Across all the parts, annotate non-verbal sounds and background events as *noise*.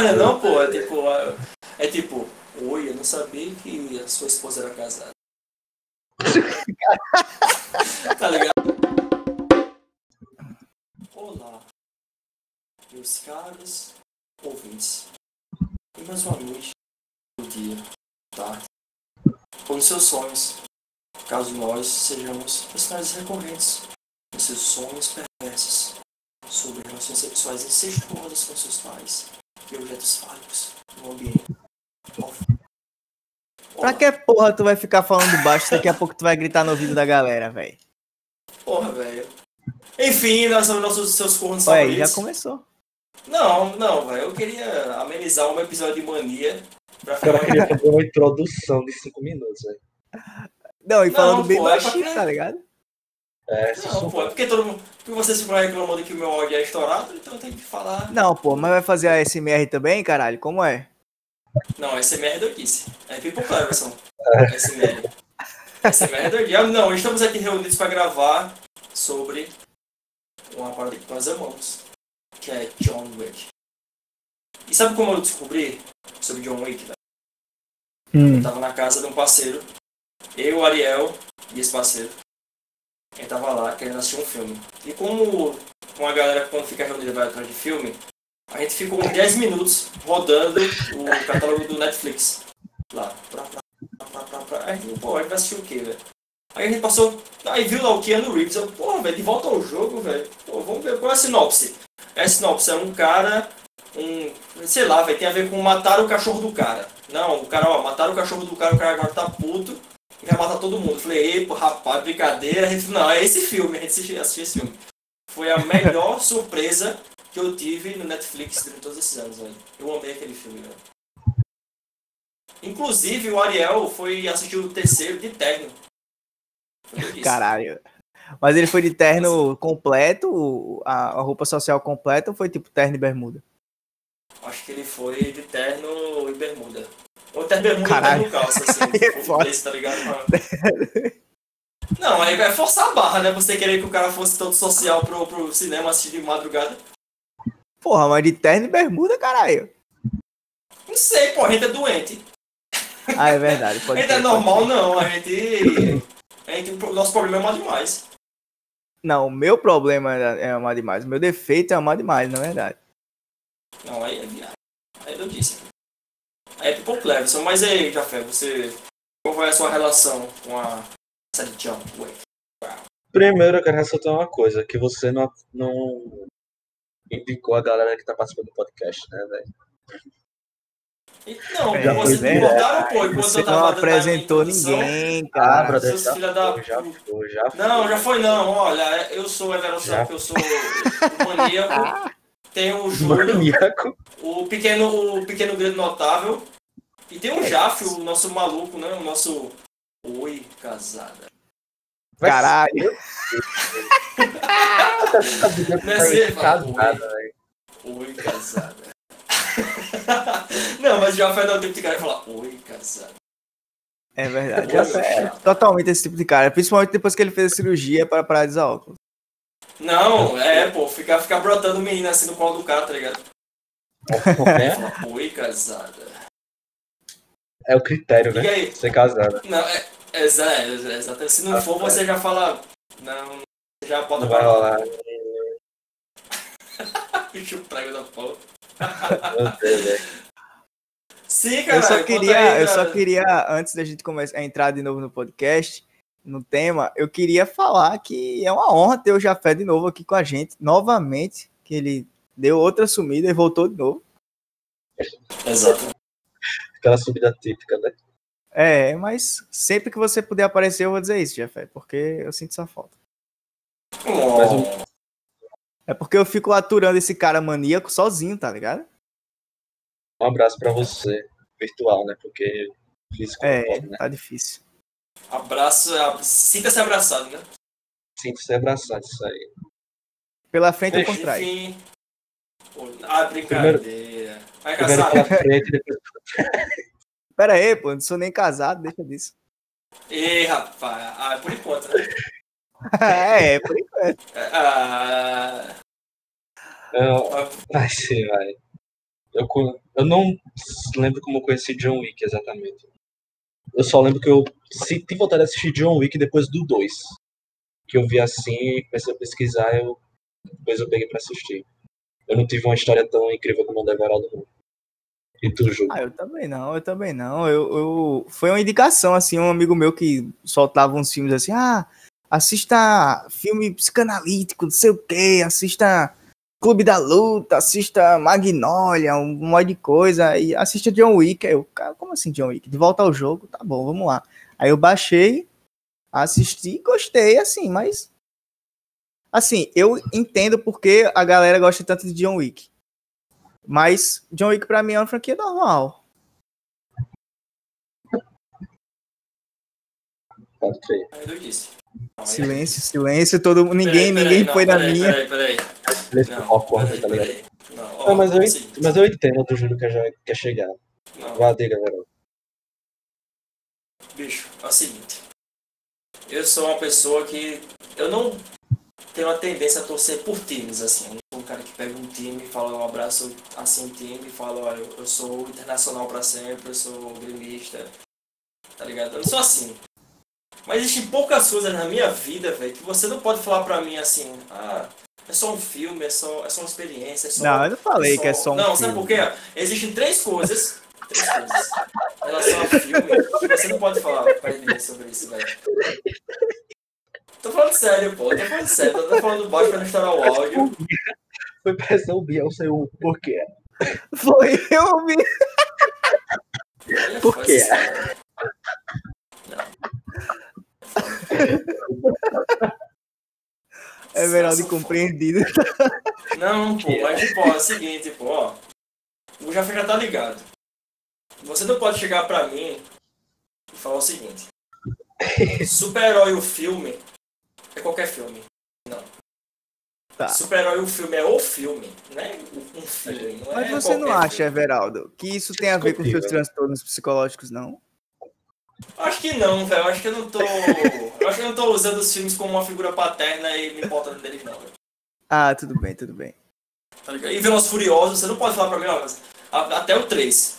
Mas não, não, pô, é tipo, é tipo, oi, eu não sabia que a sua esposa era casada. *laughs* tá ligado? Olá, meus caros ouvintes. E mais uma noite, um dia, tarde, ou nos seus sonhos, caso nós sejamos personagens recorrentes nos seus sonhos perversos sobre relações sexuais incestuosas com seus pais objetos fálicos no ambiente. Pra que porra tu vai ficar falando baixo daqui a pouco tu vai gritar no ouvido da galera, velho? Porra, velho. Enfim, nós somos nossos seus cornos Ué, favoritos. já começou. Não, não, velho. Eu queria amenizar um episódio de mania. Pra ficar... Eu queria fazer uma introdução de 5 minutos, velho. Não, e falando não, bem pô, é baixinho, é tá ligado? É, não, pô, é porque todo mundo. Porque você se reclamando que o meu áudio é estourado, então eu tenho que falar. Não, pô, mas vai fazer a SMR também, caralho? Como é? Não, SMR é doidice. É People Cleverson. SMR. SMR é doidice. Não, estamos aqui reunidos para gravar sobre uma parada que nós amamos, que é John Wick. E sabe como eu descobri sobre John Wick, velho? Hum. Eu tava na casa de um parceiro, eu, Ariel e esse parceiro. Quem tava lá querendo assistir um filme. E como uma galera quando fica reunida vai atrás de filme, a gente ficou uns 10 minutos rodando o catálogo do Netflix. Lá. Pra, pra, pra, pra, pra. Aí, pô, a gente vai assistir o quê, velho? Aí a gente passou. Aí viu lá o Keanu Reeves. Eu, porra, velho, de volta ao jogo, velho. Pô, vamos ver qual é a sinopse. É a sinopse é um cara. Um. Sei lá, velho, tem a ver com matar o cachorro do cara. Não, o cara, ó, mataram o cachorro do cara, o cara agora tá puto e vai matar todo mundo. Falei, ei, rapaz, brincadeira. A gente, não, é esse filme, a gente assistiu, assistiu esse filme. Foi a melhor *laughs* surpresa que eu tive no Netflix durante todos esses anos, velho. Eu amei aquele filme, velho. Inclusive, o Ariel foi assistir o terceiro de terno. Caralho. Mas ele foi de terno completo, a, roupa social completa, ou foi tipo terno e bermuda? Acho que ele foi de terno e bermuda. Ou e bermuda Caralho. terno calça, assim. *laughs* é desse, tá ligado? Não, aí vai forçar a barra, né? Você querer que o cara fosse todo social pro, pro cinema assistir de madrugada. Porra, mas de terno e bermuda, caralho. Não sei, pô, a gente é doente. Ah, é verdade. a gente é normal, não. A gente. A gente. O nosso problema é amar demais. Não, o meu problema é amar demais. O meu defeito é amar demais, na verdade. Não, aí é viagem. Aí eu disse. É People Cleverson. Mas aí, Jafé, você. Qual foi a sua relação com a série Jump Primeiro eu quero ressaltar uma coisa, que você não, não indicou a galera que tá participando do podcast, né, velho? Não, é, vocês me botaram, pô, enquanto você eu tava não apresentou ninguém, cara. Ah, brother, já, da... já foi, já foi. Não, já foi não, olha, eu sou Evero que eu sou maníaco, *laughs* tem o *laughs* Júlio, o pequeno, o pequeno grande notável, e tem o é. Jaf, o nosso maluco, né, o nosso... Oi, casada. Caralho. Nesse... *laughs* Oi, casada. *laughs* Não, mas já foi dar o tipo de cara e falar, oi, casado. É verdade. Já é totalmente esse tipo de cara. Principalmente depois que ele fez a cirurgia para parar de usar óculos. Não, é, pô, ficar fica brotando menina assim no colo do cara, tá ligado? É? Oi, casada. É o critério, né? Aí? Ser casada. Não, é, é, é, exato. Se não ah, for, você já fala. Não, já pode Não vai rolar. *laughs* Bicho prego da porra. Né? Sim, cara. Eu só queria, aí, eu só queria antes da gente começar a entrar de novo no podcast, no tema, eu queria falar que é uma honra ter o Jafé de novo aqui com a gente, novamente, que ele deu outra sumida e voltou de novo. Exato. Aquela subida típica, né? É, mas sempre que você puder aparecer, eu vou dizer isso, Jafé, porque eu sinto essa falta. Oh. É porque eu fico aturando esse cara maníaco sozinho, tá ligado? Um abraço para você, virtual, né? Porque físico é, pode, né? tá difícil. Abraço, sinta-se abraçado, né? Sinta-se abraçado, isso aí. Pela frente ou por trás? Enfim. Ah, brincadeira. Primeiro, Vai casar. Pela frente, depois... *laughs* Pera aí, pô, não sou nem casado, deixa disso. Ih, rapaz, ah, por enquanto, né? *laughs* é, é, por enquanto. *laughs* Ah... Não, vai ser, vai. Eu, eu não lembro como eu conheci John Wick exatamente. Eu só lembro que eu senti vontade de assistir John Wick depois do 2. Que eu vi assim, comecei a pesquisar, eu, depois eu peguei pra assistir. Eu não tive uma história tão incrível como o não. E tu, Ju? Ah, eu também não, eu também não. Eu, eu... Foi uma indicação, assim, um amigo meu que soltava uns filmes assim, ah, assista filme psicanalítico, não sei o quê, assista Clube da Luta, assista Magnolia, um monte de coisa, e assista John Wick. Aí eu, cara, como assim John Wick? De volta ao jogo, tá bom, vamos lá. Aí eu baixei, assisti, gostei, assim, mas... Assim, eu entendo porque a galera gosta tanto de John Wick. Mas John Wick pra mim é uma franquia normal. Pode crer. Aí eu disse. Não, aí- Silêncio, silêncio, todo mundo, ninguém, Peraí, peraí, ninguém não, foi na peraí, minha. Peraí, peraí. Não, peraí, peraí. Não, ó, Não, mas eu, assim, mas eu entendo do Júlio que já quer chegar. não, Vá, diga, Everaldo. bicho, é o seguinte. Eu sou uma pessoa que. Eu não tenho uma tendência a torcer por times, assim. Eu não sou um cara que pega um time e fala, eu abraço assim o time e fala, olha, eu, eu sou internacional pra sempre, eu sou gremista. Tá ligado? Eu não sou assim. Mas existem poucas coisas na minha vida, velho, que você não pode falar pra mim assim, ah, é só um filme, é só, é só uma experiência, é só. Não, eu não falei que é só um Não, filme. sabe por quê? Existem três coisas. Três coisas. Em relação ao filme, que você não pode falar pra ninguém sobre isso, velho. Tô falando sério, pô. Tô falando sério. Tô falando baixo pra não estourar o áudio. Foi pressão Beyoncé o porquê. Foi eu vi. Olha, Por quê? isso, velho. É melhor de compreendido. Não, pô, mas tipo, ó, é o seguinte, pô, ó. O Jafé já tá ligado. Você não pode chegar pra mim e falar o seguinte. Super-herói o filme é qualquer filme. Não. Tá. Super-herói o filme é o filme, não é um filme. Não Mas é você não acha, filme. Everaldo, que isso tem a ver com seus transtornos psicológicos, não? Acho que não, velho. Acho que eu não tô. Acho que eu não tô usando os filmes como uma figura paterna e me importando deles, não, velho. Ah, tudo bem, tudo bem. Tá? E Velozes Furiosos, você não pode falar pra mim, ó, até o 3.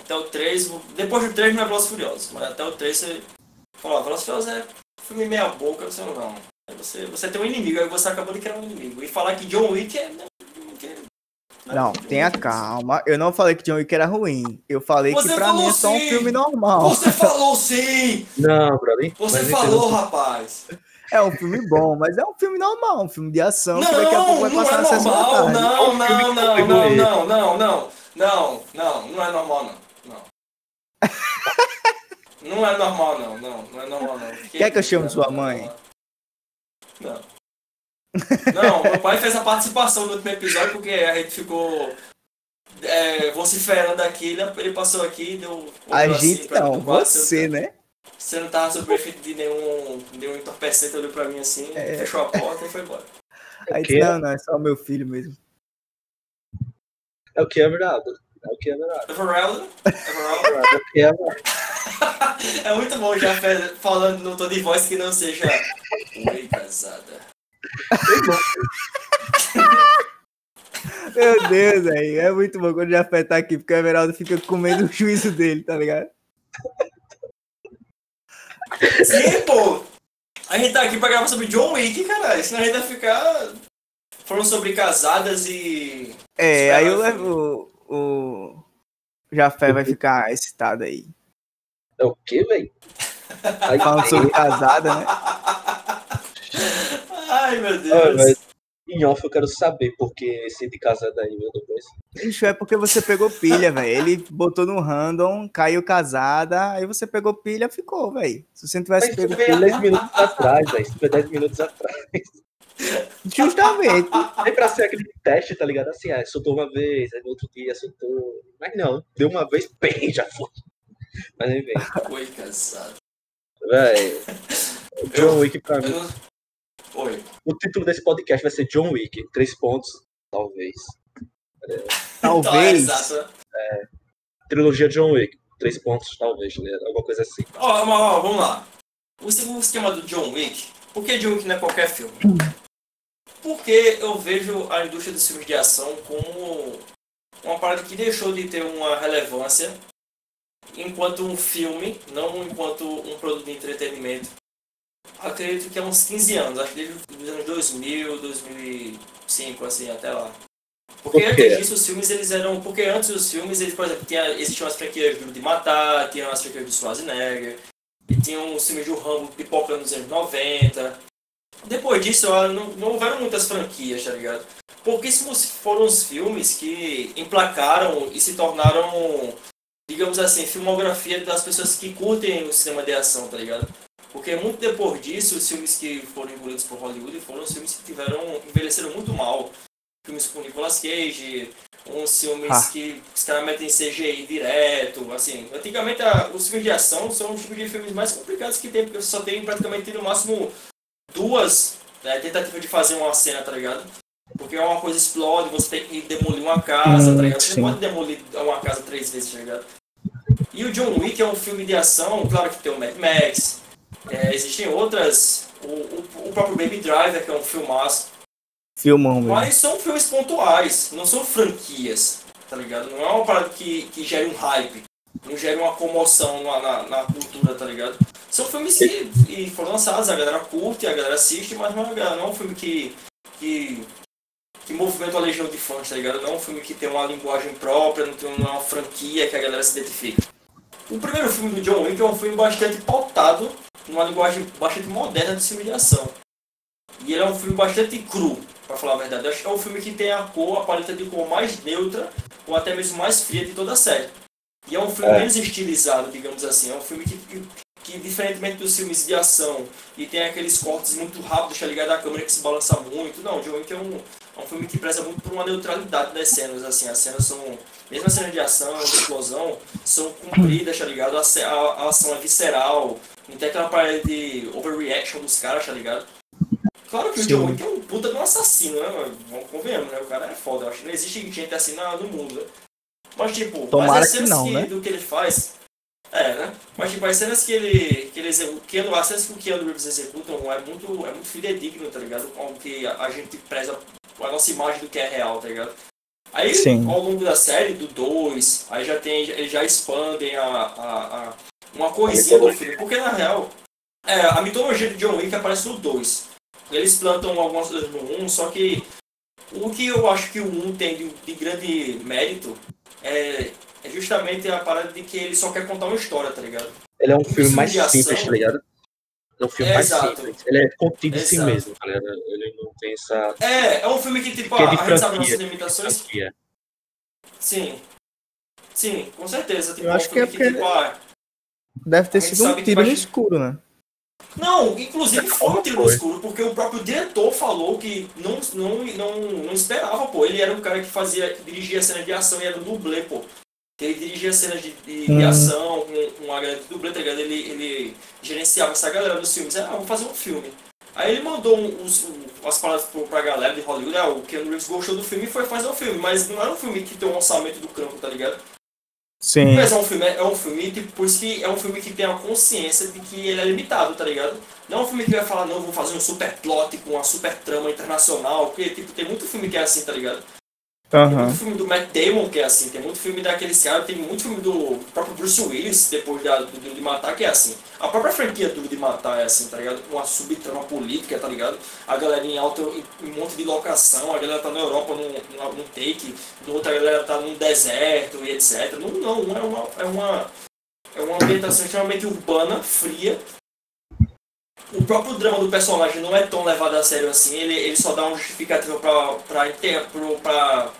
Até o 3, depois do 3 não é Velozes Furiosos, mas até o 3 você fala, ó, Velozes e Furiosos é filme meia boca, você não, não. Aí Você, você tem um inimigo, aí você acabou de criar um inimigo. E falar que John Wick é... John Wick é- Não, tenha é- calma. Eu não falei que John Wick era ruim. Eu falei que Você pra mim é só um filme normal. Você falou sim! Não, brother. Você mas falou, entendo- rapaz! É um filme bom, mas é um filme normal, um filme de ação Não, que daqui a pouco vai não passar é sessão da normal, não, não, não, não, não, não, não, não, não, não, não é normal, não, não. *laughs* Não é normal, não, não, não é normal, não. Quer que eu chame não, sua não, mãe? Não. Não, meu pai fez a participação no último episódio porque a gente ficou é, vociferando aqui, ele, ele passou aqui e deu. A assim gente mim não, do quarto, você, né? Você não tava sob o efeito de nenhum, nenhum entorpecente, olhou pra mim assim, É. fechou a porta e foi embora. Aí disse, não, não, é só o meu filho mesmo. É o que é verdade. É o que é verdade. Everaldo, Everaldo. É o que é verdade. É muito bom já falando no tom de voz que não seja Oi, casada. Meu Deus, aí é muito bom quando já tá aqui, porque o Everaldo fica comendo o juízo dele, tá ligado? Sim, pô! A gente tá aqui pra gravar sobre John Wick, caralho. Senão a gente vai ficar falando sobre casadas e. É, aí eu levo o, o Jafé vai ficar excitado aí. É o que, velho? Aí, Falando sobre casada, né? *laughs* Ai, meu Deus. mas em off eu quero saber por que esse de casada aí, meu depois. Bicho, é porque você pegou pilha, velho. Ele botou no random, caiu casada, aí você pegou pilha, ficou, velho. Se você não tivesse Mas pego isso foi pilha, 10 minutos atrás, velho. Isso foi 10 minutos atrás. justamente. Nem pra ser aquele teste, tá ligado? Assim, ah, soltou uma vez, aí no outro dia soltou. Mas não, deu uma vez, bem, já foi. Mas enfim, Oi, casada. velho. John Wick pra Eu mim. não... Oi. O título desse podcast vai ser John Wick. Três pontos, talvez. *laughs* Então, é Talvez. exato. Trilogia John Wick. Três pontos, talvez, né? Alguma coisa assim. Ó, ó, ó, vamos lá. O segundo esquema do John Wick. Por que John Wick não é qualquer filme? Porque eu vejo a indústria dos filmes de ação como uma parada que deixou de ter uma relevância enquanto um filme, não enquanto um produto de entretenimento. Acredito que há uns 15 anos, acho que desde os anos 2000, 2005, assim, até lá. Porque Por antes disso, os filmes, eles eram... Porque antes os filmes, eles, por exemplo, tinha, existiam as franquias do de Matar, tinham as franquias do Schwarzenegger, e tinham os filmes do Rambo pipocando nos anos 90. Depois disso, não, não houveram muitas franquias, tá ligado? Pouquíssimos foram os filmes que emplacaram e se tornaram, digamos assim, filmografia das pessoas que curtem o cinema de ação, tá ligado? Porque muito depois disso, os filmes que foram engolidos por Hollywood foram os filmes que tiveram, envelheceram muito mal. Filmes com Nicolas Cage, uns filmes Ah. que os caras metem CGI direto, assim. Antigamente, a- os filmes de ação são os tipos de filmes mais complicados que tem, porque você só tem praticamente no máximo duas né, tentativas de fazer uma cena, tá ligado? Porque uma coisa explode, você tem que demolir uma casa, Hum, tá ligado? Você sim. não pode demolir uma casa três vezes, tá ligado? E o John Wick é um filme de ação, claro que tem o Mad Max, é, existem outras, o, o, o próprio Baby Driver, que é um filmaço, Filmão, mesmo. mas são filmes pontuais, não são franquias, tá ligado? Não é uma parada que, que gere um hype, não gera uma comoção na, na, na cultura, tá ligado? São filmes que e foram lançados, a galera curte, a galera assiste, mas não é, não é um filme que, que, que movimenta a legião de fãs, tá ligado? Não é um filme que tem uma linguagem própria, não tem uma franquia que a galera se identifica. O primeiro filme do John Wick é um filme bastante pautado numa linguagem bastante moderna de filme de ação. E ele é um filme bastante cru, pra falar a verdade. Eu acho que é um filme que tem a cor, a paleta de cor mais neutra, ou até mesmo mais fria de toda a série. E é um filme É. menos estilizado, digamos assim. É um filme que, que, que, diferentemente dos filmes de ação, e tem aqueles cortes muito rápidos, tá ligado? A câmera que se balança muito. Não, John Wick é um, é um filme que preza muito por uma neutralidade das cenas, assim. As cenas são, mesmo as cenas de ação, de explosão, são compridas, tá ligado? A, a, a ação é visceral, não tem aquela parada de overreaction dos caras, tá ligado? Claro que o. John Wick é um puta de um assassino, né? mano? Vamos convenhamos, né? O cara é foda. Eu acho que não existe gente assim no mundo, né? Mas, tipo, Tomara as que cenas não, que- né? do que ele faz. É, né? Mas, tipo, as cenas que ele. Que ele execu- o Keanu, as cenas que o Keanu Reeves executam é muito, é muito fidedigno, tá ligado? O que a, a gente preza a nossa imagem do que é real, tá ligado? Aí, Sim. ao longo da série, do 2, aí já tem. Eles já expandem a, a, a- uma coisinha do filme. Porque na real, é, a mitologia de John Wick aparece no 2. Eles plantam algumas coisas no 1, só que o que eu acho que o 1 tem de, de grande mérito é, é justamente a parada de que ele só quer contar uma história, tá ligado? Ele é um filme filme mais ação. simples, tá ligado? É um filme É, mais exato. simples. Ele é contido em si Exato. mesmo, tá ligado? Ele não tem essa. É, é um filme que, tipo, Que é a, de a gente sabe nossas limitações. Sim. Sim, com certeza. Tipo, Eu é um acho que é porque- tipo, ah, Deve ter sido um que tiro no escuro, né? Não, inclusive foi um tiro no escuro, porque o próprio diretor falou que não, não, não, não esperava, pô. Ele era um cara que fazia, que dirigia cenas de ação e era dublê, pô. Ele dirigia cenas de, de, de Hum. ação com uma galera de dublê, tá ligado? Ele, ele gerenciava essa galera dos filmes. Ah, vamos fazer um filme. Aí ele mandou um- uns, um- umas palavras pra galera de Hollywood, ah, o Keanu Reeves gostou do filme e foi fazer o filme, mas não era um filme que tem um orçamento do campo, tá ligado? Sim. Mas é um filme, é um filme, tipo, por isso que é um filme que tem a consciência de que ele é limitado, tá ligado? Não é um filme que vai falar, não, vou fazer um super plot com uma super trama internacional, porque, tipo, tem muito filme que é assim, tá ligado? Tem Aham. muito filme do Matt Damon que é assim, tem muito filme daqueles caras, tem muito filme do próprio Bruce Willis, depois da, do Duro de Matar, que é assim. A própria franquia Duro de Matar é assim, tá ligado? Com uma subtrama política, tá ligado? A galera em alta, em um monte de locação, a galera tá na Europa num, num, take, a outra galera tá num deserto e etc. Não, não, é uma, é uma, é uma ambientação extremamente urbana, fria. O próprio drama do personagem não é tão levado a sério assim, ele, ele só dá um justificativo pra, pra, pro- pra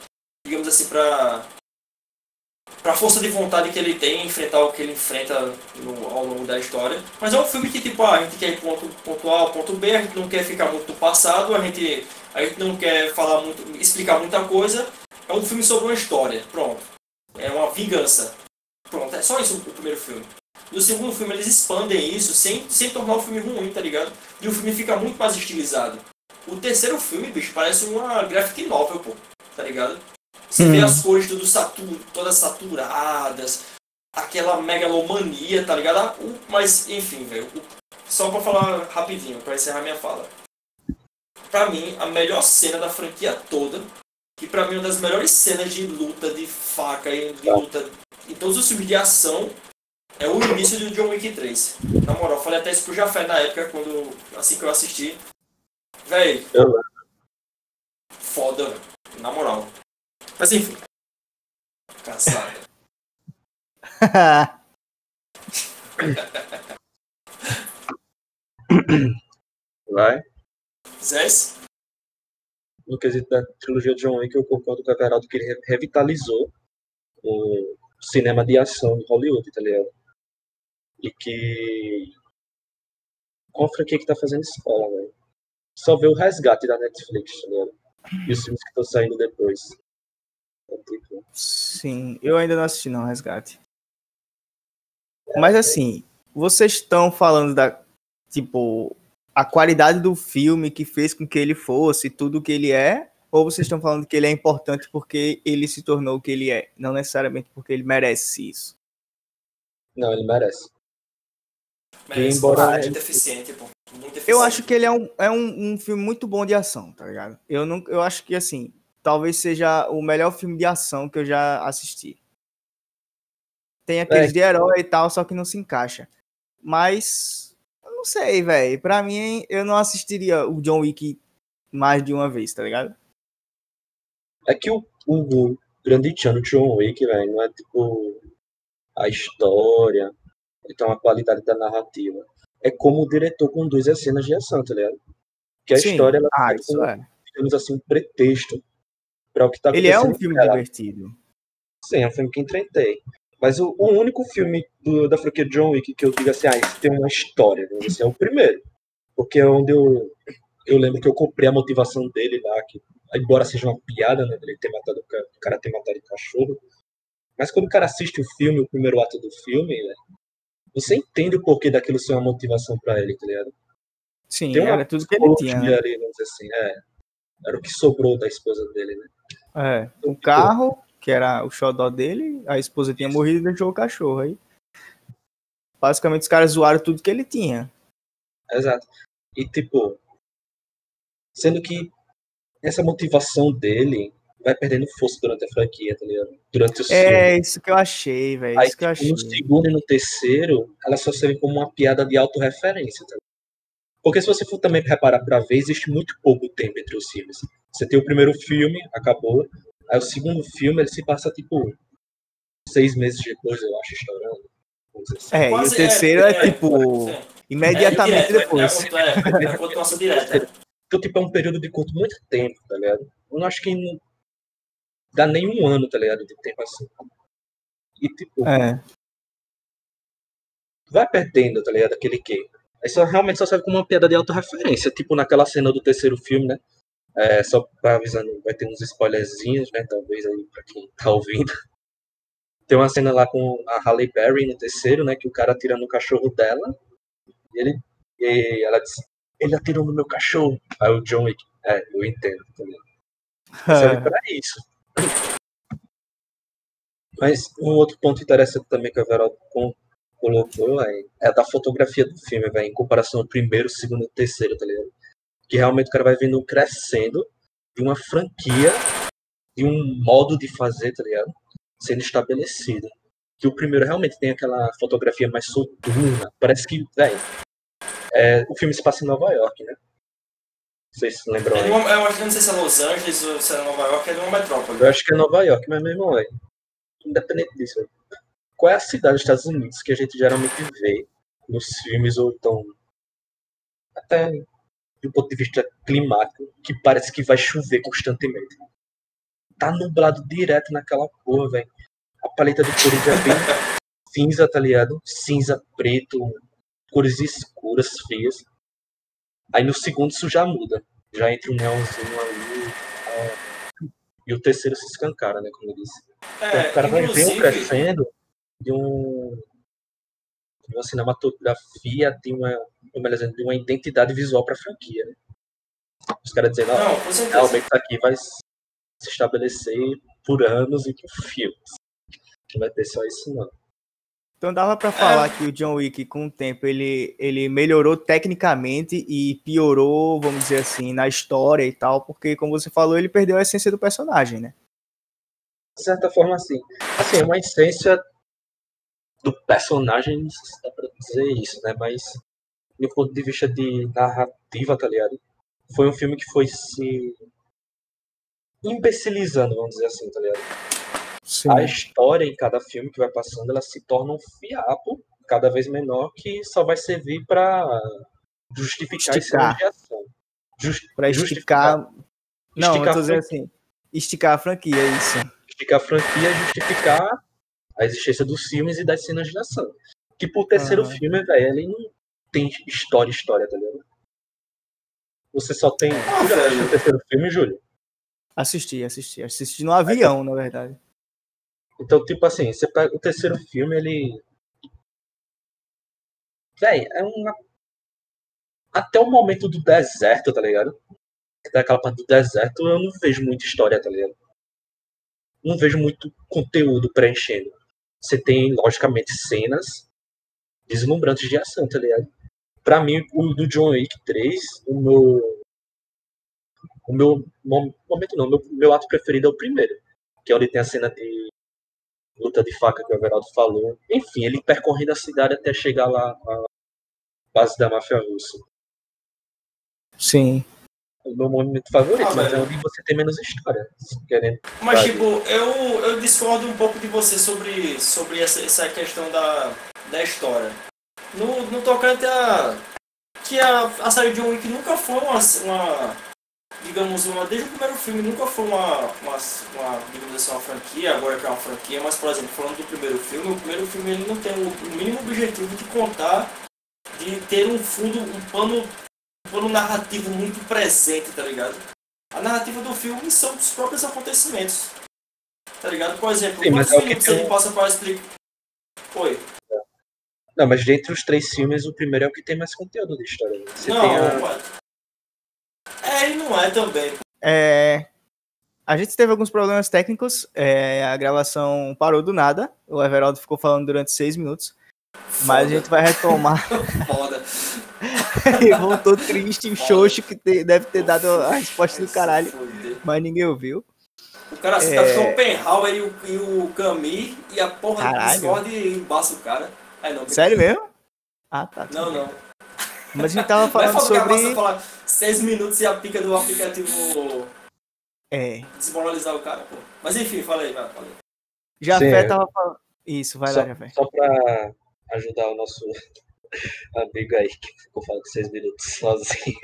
digamos assim, pra, pra força de vontade que ele tem em enfrentar o que ele enfrenta no- ao longo da história. Mas é um filme que, tipo, ah, a gente quer ir ponto, ponto A, ponto B, a gente não quer ficar muito no passado, a gente, a gente não quer falar muito, explicar muita coisa. É um filme sobre uma história, pronto. É uma vingança. Pronto, é só isso o primeiro filme. No segundo filme eles expandem isso sem, sem tornar o filme ruim, tá ligado? E o filme fica muito mais estilizado. O terceiro filme, bicho, parece uma graphic novel, pô, tá ligado? Você vê Hum. as cores tudo satu todas saturadas, aquela megalomania, tá ligado? Mas, enfim, velho, só pra falar rapidinho, pra encerrar minha fala. Pra mim, a melhor cena da franquia toda que pra mim é uma das melhores cenas de luta, de faca e de luta em todos os filmes de ação é o início do John Wick 3. Na moral, eu falei até isso pro Jafé na época, quando, assim que eu assisti. Véi. Foda, véio. Na moral. Mas enfim. Cansado. *laughs* Vai. Zés? No quesito da trilogia de John Wick, eu concordo com o Everaldo que ele revitalizou o cinema de ação de Hollywood, tá ligado? E que. Qual a franquia que tá fazendo escola, velho? Só ver o resgate da Netflix, tá ligado? E os filmes que estão saindo depois. É tipo... Sim, eu ainda não assisti não, Resgate. Mas assim, vocês estão falando da. Tipo, a qualidade do filme que fez com que ele fosse tudo o que ele é, ou vocês estão falando que ele é importante porque ele se tornou o que ele é, não necessariamente porque ele merece isso? Não, ele merece. Merece, embora é muito eficiente, pô. Eu acho que ele é, um, é um, um, filme muito bom de ação, tá ligado? Eu, não, eu acho que, assim, talvez seja o melhor filme de ação que eu já assisti. Tem aqueles é. de herói e tal, só que não se encaixa. Mas não sei, velho. Pra mim, eu não assistiria o John Wick mais de uma vez, tá ligado? É que o, o, grande tchan John Wick, velho, não é tipo a história, então a qualidade da narrativa. É como o diretor conduz as cenas de ação, tá ligado? Que a Sim. história, ela ah, isso é. digamos assim, um pretexto para o que tá Ele é um filme divertido. Sim, é um filme que entretém. Mas o, o único filme do, da franquia John Wick que eu digo assim, ah, isso tem uma história, né? esse é o primeiro. Porque é onde eu, eu lembro que eu comprei a motivação dele lá, que, embora seja uma piada, né, ele ter matado o cara ter matado o cachorro. Mas quando o cara assiste o filme, o primeiro ato do filme, né, você entende o porquê daquilo ser uma motivação para ele, tá ligado? Sim, Tem era tudo que ele tinha. Né? Ali, assim, é, era o que sobrou da esposa dele, né? É, o carro, que era o xodó dele, a esposa tinha morrido e deixou o cachorro aí. Basicamente os caras zoaram tudo que ele tinha. Exato. E tipo, sendo que essa motivação dele vai perdendo força durante a franquia, tá ligado? Durante o É, isso que eu achei, velho. Isso que eu tipo, achei. No segundo e no terceiro, ela só serve como uma piada de autorreferência, tá ligado? Porque se você for também reparar pra ver, existe muito pouco tempo entre os filmes. Você tem o primeiro filme, acabou. Aí o segundo filme, ele se passa, tipo, seis meses depois, eu acho, estourando. Assim. É, Quase e o terceiro é, é, é tipo, é, imediatamente depois. É, a continuação direta. Então, tipo, é um período de curto muito tempo, tá ligado? Eu não acho que dá nem um ano, tá ligado? De tempo assim. E, tipo, é. vai perdendo, tá ligado? Aquele que. Aí só, realmente só serve como uma piada de autorreferência. Tipo naquela cena do terceiro filme, né? É, só pra avisando, vai ter uns spoilerzinhos, né? Talvez aí pra quem tá ouvindo. Tem uma cena lá com a Halle Berry no terceiro, né? Que o cara atira no cachorro dela. E ele. E ela diz, ele atirou no meu cachorro. Aí o John Wick, é, eu entendo também. *laughs* Serve pra isso. Mas um outro ponto interessante também que a Veraldo colocou é, é da fotografia do filme, véio, em comparação ao primeiro, segundo e terceiro, tá ligado? Que realmente o cara vai vendo crescendo de uma franquia, de um modo de fazer, tá ligado? Sendo estabelecido. Que o primeiro realmente tem aquela fotografia mais soturna. Parece que, velho, é, o filme se passa em Nova York, né? Vocês se lembram? É uma, eu acho que não sei se é Los Angeles ou se é Nova York, é uma metrópole. Eu acho que é Nova York, mas mesmo é. Independente disso. Qual é a cidade dos Estados Unidos que a gente geralmente vê nos filmes ou então até do ponto de vista climático que parece que vai chover constantemente? Tá nublado direto naquela porra, velho. A paleta de cores é bem *laughs* cinza, tá ligado? Cinza, preto, cores escuras, feias. Aí no segundo isso já muda. Já entra um neonzinho ali. É, e o terceiro se escancara, né? Como eu disse. É, então, o cara vai ver crescendo de um. De uma cinematografia, de uma, de uma identidade visual para a franquia. Né? Os caras dizendo, não, realmente isso aqui vai se estabelecer por anos e por filmes. Não vai ter só isso, não. Então dava para falar é. que o John Wick, com o tempo, ele, ele melhorou tecnicamente e piorou, vamos dizer assim, na história e tal, porque, como você falou, ele perdeu a essência do personagem, né? De certa forma, assim. Assim, uma essência do personagem, não sei se dá pra dizer isso, né? Mas, do ponto de vista de narrativa, tá ligado? Foi um filme que foi se imbecilizando, vamos dizer assim, tá ligado? Sim. a história em cada filme que vai passando, ela se torna um fiapo cada vez menor que só vai servir para justificar esticar. esse ação. Just, para esticar... Não, esticar eu tô dizendo assim, esticar a franquia, é isso. Esticar a franquia, justificar a existência dos filmes e das cenas de ação. Que pro terceiro uhum. filme, velho, ele não tem história, história, tá ligado? Você só tem. Ah, o terceiro filme, Júlio? Assisti, assisti. Assisti no avião, na verdade. Então, tipo assim, você pega o terceiro filme, ele. Véi, é uma. Até o momento do deserto, tá ligado? Daquela parte do deserto, eu não vejo muita história, tá ligado? Não vejo muito conteúdo preenchendo. Você tem, logicamente, cenas deslumbrantes de ação, tá ligado? Pra mim, o do John Wick 3, o meu. O meu momento não, meu, meu ato preferido é o primeiro. Que é onde tem a cena de luta de faca que o Everaldo falou. Enfim, ele percorrendo a cidade até chegar lá à base da máfia russa. Sim. O meu momento favorito, ah, mas é onde você tem menos história. Querendo mas, tipo, eu, eu discordo um pouco de você sobre, sobre essa, essa questão da, da história. No, no tocante a. que a, a série de John Wick nunca foi uma, uma digamos, uma, desde o primeiro filme nunca foi uma, uma, uma, digamos assim, uma franquia, agora que é uma franquia, mas, por exemplo, falando do primeiro filme, o primeiro filme ele não tem o, o mínimo objetivo de contar, de ter um fundo, um pano, um pano narrativo muito presente, tá ligado? A narrativa do filme são os próprios acontecimentos, tá ligado? Por exemplo, Sim, quantos é minutos ele passa para explicar... Oi. Não, mas dentre os três filmes, o primeiro é o que tem mais conteúdo de história. Você não, tem a... É, e não é também. É, a gente teve alguns problemas técnicos, é, a gravação parou do nada, o Everaldo ficou falando durante seis minutos, Foda. mas a gente vai retomar. *laughs* Foda. *laughs* e voltou triste, xoxo, que te, deve ter dado a resposta do caralho, mas ninguém ouviu. O cara cita é... Schopenhauer e o, e o Camus e a porra Caralho. do Discord embaça o cara. É, não, Sério mesmo? Ah, tá. Não, não. Mas a gente tava falando sobre. Falar seis minutos e a pica do aplicativo. É. Desmoralizar o cara, pô. Mas enfim, falei, vai, falei. Jafé tava falando. Isso, vai só, lá, Jafé. Só pra ajudar o nosso *laughs* amigo aí que ficou falando seis minutos sozinho.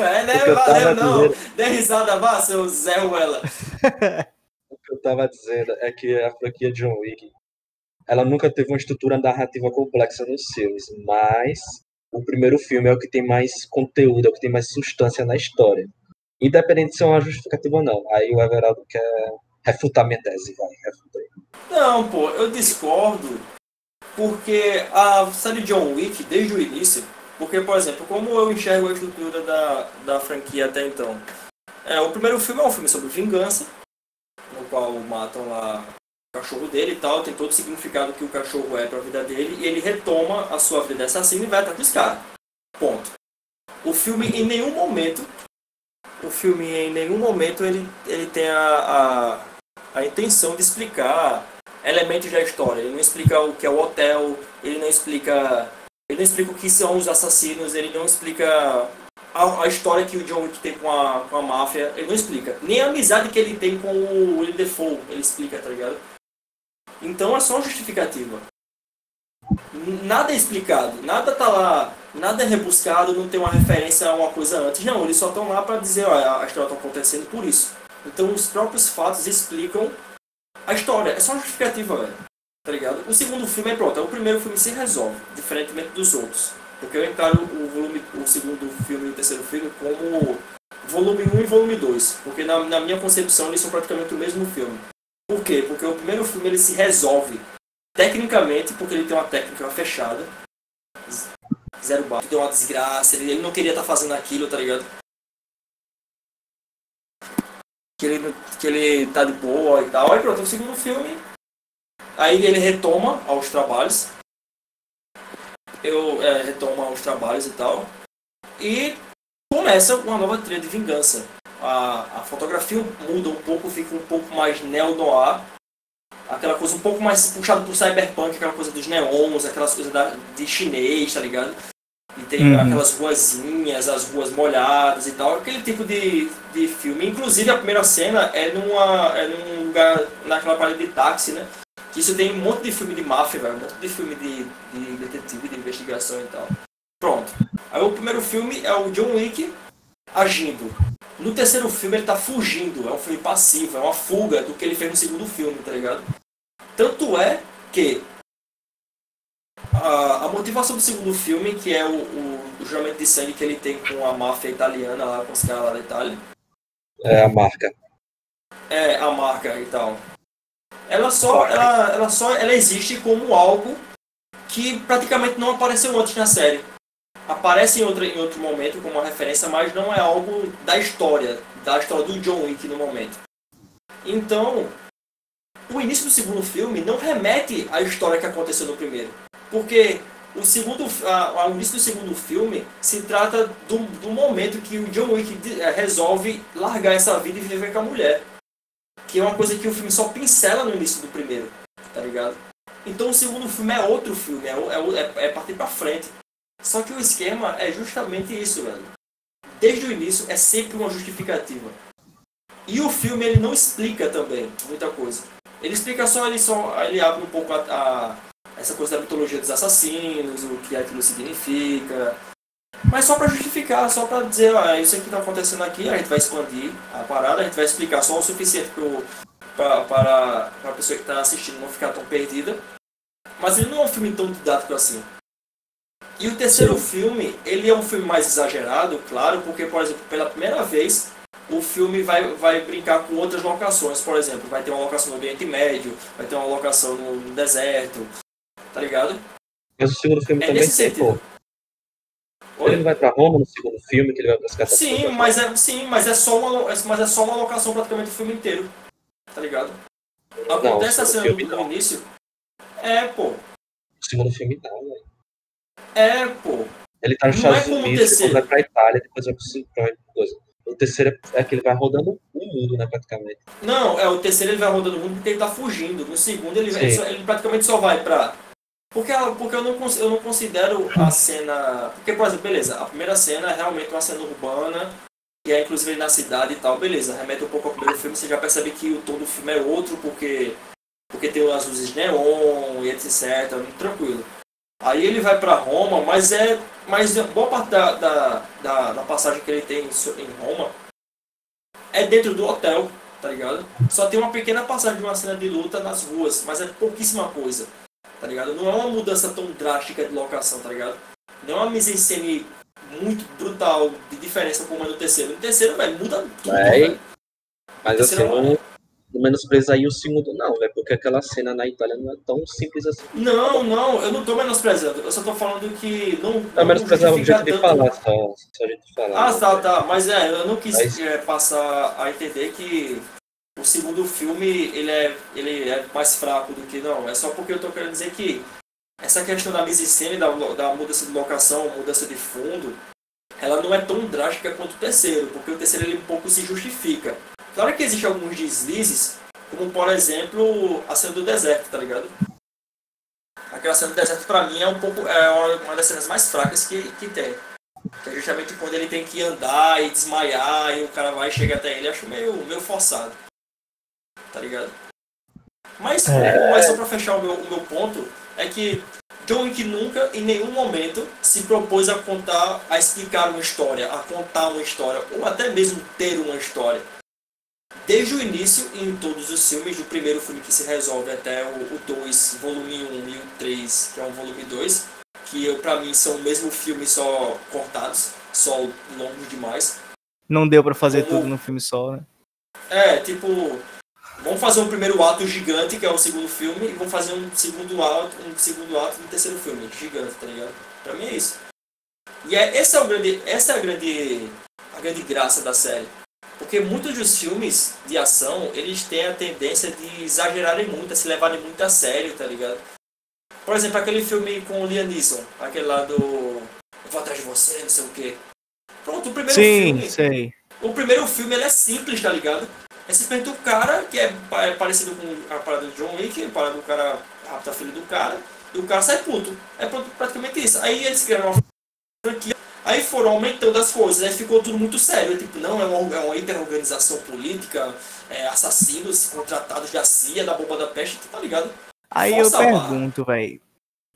É, né? Valeu, não. Dizendo... Dê risada, vá, seu Zé Ruela. o que eu tava dizendo é que a franquia John Wick ela nunca teve uma estrutura narrativa complexa nos filmes, mas o primeiro filme é o que tem mais conteúdo, é o que tem mais substância na história. Independente de ser uma justificativa ou não. Aí o Everaldo quer refutar minha tese, vai, refuta aí. Não, pô, eu discordo, porque a série John Wick, desde o início, porque, por exemplo, como eu enxergo a estrutura da, da franquia até então, é, o primeiro filme é um filme sobre vingança, no qual matam lá cachorro dele e tal, tem todo o significado que o cachorro é para a vida dele, e ele retoma a sua vida de assassino e vai atrás. Ponto. O filme em nenhum momento, o filme em nenhum momento ele, ele tem a, a, a intenção de explicar elementos da história. Ele não explica o que é o hotel, ele não explica ele não explica o que são os assassinos, ele não explica a, a, história que o John Wick tem com a, com a máfia, ele não explica. Nem a amizade que ele tem com o Willie Defoe, ele explica, tá ligado? Então é só justificativa. Nada é explicado, nada tá lá, nada é rebuscado, não tem uma referência a uma coisa antes. Não, eles só estão lá para dizer, olha, a história está acontecendo por isso. Então os próprios fatos explicam a história. É só justificativa, velho. Tá ligado? O segundo filme é pronto, é o primeiro filme se resolve, diferentemente dos outros. Porque eu encaro o volume, o segundo filme e o terceiro filme como volume 1 e volume 2. Porque na, na minha concepção eles são praticamente o mesmo filme. Por quê? Porque o primeiro filme ele se resolve tecnicamente, porque ele tem uma técnica fechada. Zero bar. Deu uma desgraça, ele, ele não queria estar tá fazendo aquilo, tá ligado? Que ele, que ele tá de boa e tal. Aí pronto, o segundo filme. Aí ele retoma aos trabalhos. Eu é, retoma aos trabalhos e tal. E começa uma nova trilha de vingança. A, a fotografia muda um pouco, fica um pouco mais neo-noir. Aquela coisa um pouco mais puxada pro cyberpunk, aquela coisa dos neons, aquelas coisas da, de chinês, tá ligado? E tem uhum. aquelas ruazinhas, as ruas molhadas e tal, aquele tipo de, de filme. Inclusive a primeira cena é numa. é num lugar, naquela parede de táxi, né? Que isso tem um monte de filme de máfia, velho, um monte de filme de, de detetive, de investigação e tal. Pronto. Aí o primeiro filme é o John Wick agindo. No terceiro filme ele tá fugindo, é um filme passivo, é uma fuga do que ele fez no segundo filme, tá ligado? Tanto é que a, a motivação do segundo filme, que é o, o, o juramento de sangue que ele tem com a máfia italiana lá, com os caras lá da Itália. É a marca. É, a marca e tal. Ela só, ela, ela só ela existe como algo que praticamente não apareceu antes na série. Aparece em outro, em outro momento como uma referência, mas não é algo da história, da história do John Wick no momento. Então, o início do segundo filme não remete à história que aconteceu no primeiro. Porque o segundo a, o início do segundo filme se trata do, do momento que o John Wick eh, resolve largar essa vida e viver com a mulher. Que é uma coisa que o filme só pincela no início do primeiro, tá ligado? Então o segundo filme é outro filme, é, é, é partir pra frente. Só que o esquema é justamente isso, velho. Desde o início é sempre uma justificativa. E o filme ele não explica também muita coisa. Ele explica só, ele só ele abre um pouco a, a essa coisa da mitologia dos assassinos, o que aquilo significa. Mas só para justificar, só para dizer, ah, isso aqui está acontecendo aqui, a gente vai expandir a parada, a gente vai explicar só o suficiente para para a pessoa que está assistindo não ficar tão perdida. Mas ele não é um filme tão didático assim. E o terceiro Sim. filme, ele é um filme mais exagerado, claro, porque, por exemplo, pela primeira vez, o filme vai, vai brincar com outras locações. Por exemplo, vai ter uma locação no Oriente Médio, vai ter uma locação no deserto, tá ligado? Mas o segundo filme é também nesse sentido. Ele vai pra Roma no segundo filme, que ele vai pras catapultas? Sim, mas é, sim, mas é só uma, mas é só uma locação praticamente do filme inteiro. Tá ligado? Acontece não, a cena do, do início. É, pô. O segundo filme não, velho. É, pô. Ele tá nos Estados é Unidos, depois vai pra Itália, depois vai pro coisa. O terceiro é que ele vai rodando o mundo, né, praticamente. Não, é o terceiro ele vai rodando o mundo porque ele tá fugindo. No segundo ele, ele, só, ele, praticamente só vai pra. Porque, porque eu, não, eu não considero a cena. Porque, por exemplo, beleza, a primeira cena é realmente uma cena urbana, e é inclusive na cidade e tal, beleza, remete um pouco ao primeiro filme, você já percebe que o tom do filme é outro, porque, porque tem as luzes neon e etc. Tranquilo. Aí ele vai para Roma, mas é. Mas boa parte da, da, da, da, passagem que ele tem em Roma é dentro do hotel, tá ligado? Só tem uma pequena passagem de uma cena de luta nas ruas, mas é pouquíssima coisa, tá ligado? Não é uma mudança tão drástica de locação, tá ligado? Não é uma mise-en-scène muito brutal de diferença como é no terceiro. No terceiro, velho, muda tudo, é, velho. Mas assim, é no menosprezar aí o segundo, não, velho, porque aquela cena na Itália não é tão simples assim. Não, não, eu não tô menosprezando, eu só tô falando que não. Não, menosprezar o jeito de falar, só, só a gente falar. Ah, tá, tá, mas é, eu não quis mas... é, passar a entender que o segundo filme ele é, ele é mais fraco do que não, é só porque eu tô querendo dizer que essa questão da mise-scène, da, da mudança de locação, mudança de fundo, ela não é tão drástica quanto o terceiro, porque o terceiro ele um pouco se justifica. Claro que existem alguns deslizes, como por exemplo a cena do deserto, tá ligado? Aquela cena do deserto pra mim é um pouco é uma das cenas mais fracas que, que tem. Que é justamente quando ele tem que andar e desmaiar e o cara vai e chega até ele, acho meio, meio forçado. Tá ligado? Mas, é... mas só pra fechar o meu, o meu ponto, é que Wick nunca, em nenhum momento, se propôs a contar, a explicar uma história, a contar uma história, ou até mesmo ter uma história desde o início em todos os filmes, do primeiro filme que se resolve até o 2, volume 1 um, e o 3, que é um volume 2, que pra mim são o mesmo filme só cortados, só longos demais. Não deu para fazer Como... tudo no filme só, né? É, tipo, vamos fazer um primeiro ato gigante, que é o segundo filme, e vamos fazer um segundo ato, um segundo ato no terceiro filme, gigante, tá ligado? Pra mim é isso. E é, esse é o grande, essa é a grande, a grande graça da série Porque muitos dos filmes de ação, eles têm a tendência de exagerarem muito, a se levarem muito a sério, tá ligado? Por exemplo, aquele filme com o Liam Neeson, aquele lá do Eu vou atrás de você, não sei o quê. Pronto, o primeiro Sim, filme. sei. O primeiro filme ele é simples, tá ligado? É simplesmente o cara, que é é parecido com a parada do John Wick, a parada do cara rapta a filha do cara, e o cara sai puto. É pr- praticamente isso. Aí eles criaram uma franquia, aí foram aumentando as coisas, aí ficou tudo muito sério. Tipo, não, é uma, é uma hiperorganização política, é, assassinos contratados da CIA, da bomba da peste, tá ligado? Aí eu Força barra. pergunto, velho.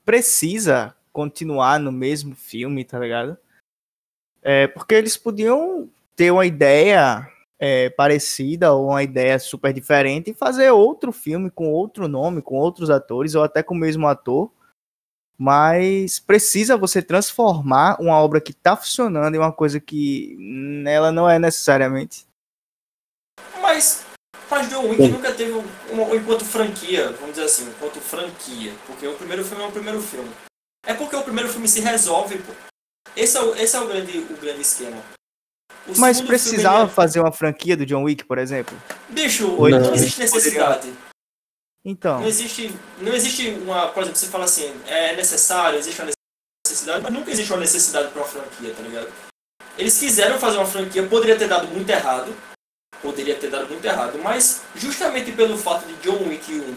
Precisa continuar no mesmo filme, tá ligado? É, porque eles podiam ter uma ideia é, parecida ou uma ideia super diferente e fazer outro filme com outro nome, com outros atores ou até com o mesmo ator. Mas precisa você transformar uma obra que tá funcionando em uma coisa que ela não é necessariamente. Mas, mas John Wick nunca teve um, um- enquanto franquia, vamos dizer assim, enquanto franquia. Porque o primeiro filme é o primeiro filme. É porque o primeiro filme se resolve, pô. Esse é o, esse é o, grande, o grande esquema. O Mas precisava filme, fazer uma franquia do John Wick, por exemplo? Bicho, não, não. existe necessidade. Então. Não existe, não existe uma, por exemplo, você fala assim, é necessário, existe uma necessidade, mas nunca existe uma necessidade para uma franquia, tá ligado? Eles quiseram fazer uma franquia, poderia ter dado muito errado, poderia ter dado muito errado, mas justamente pelo fato de John Wick 1,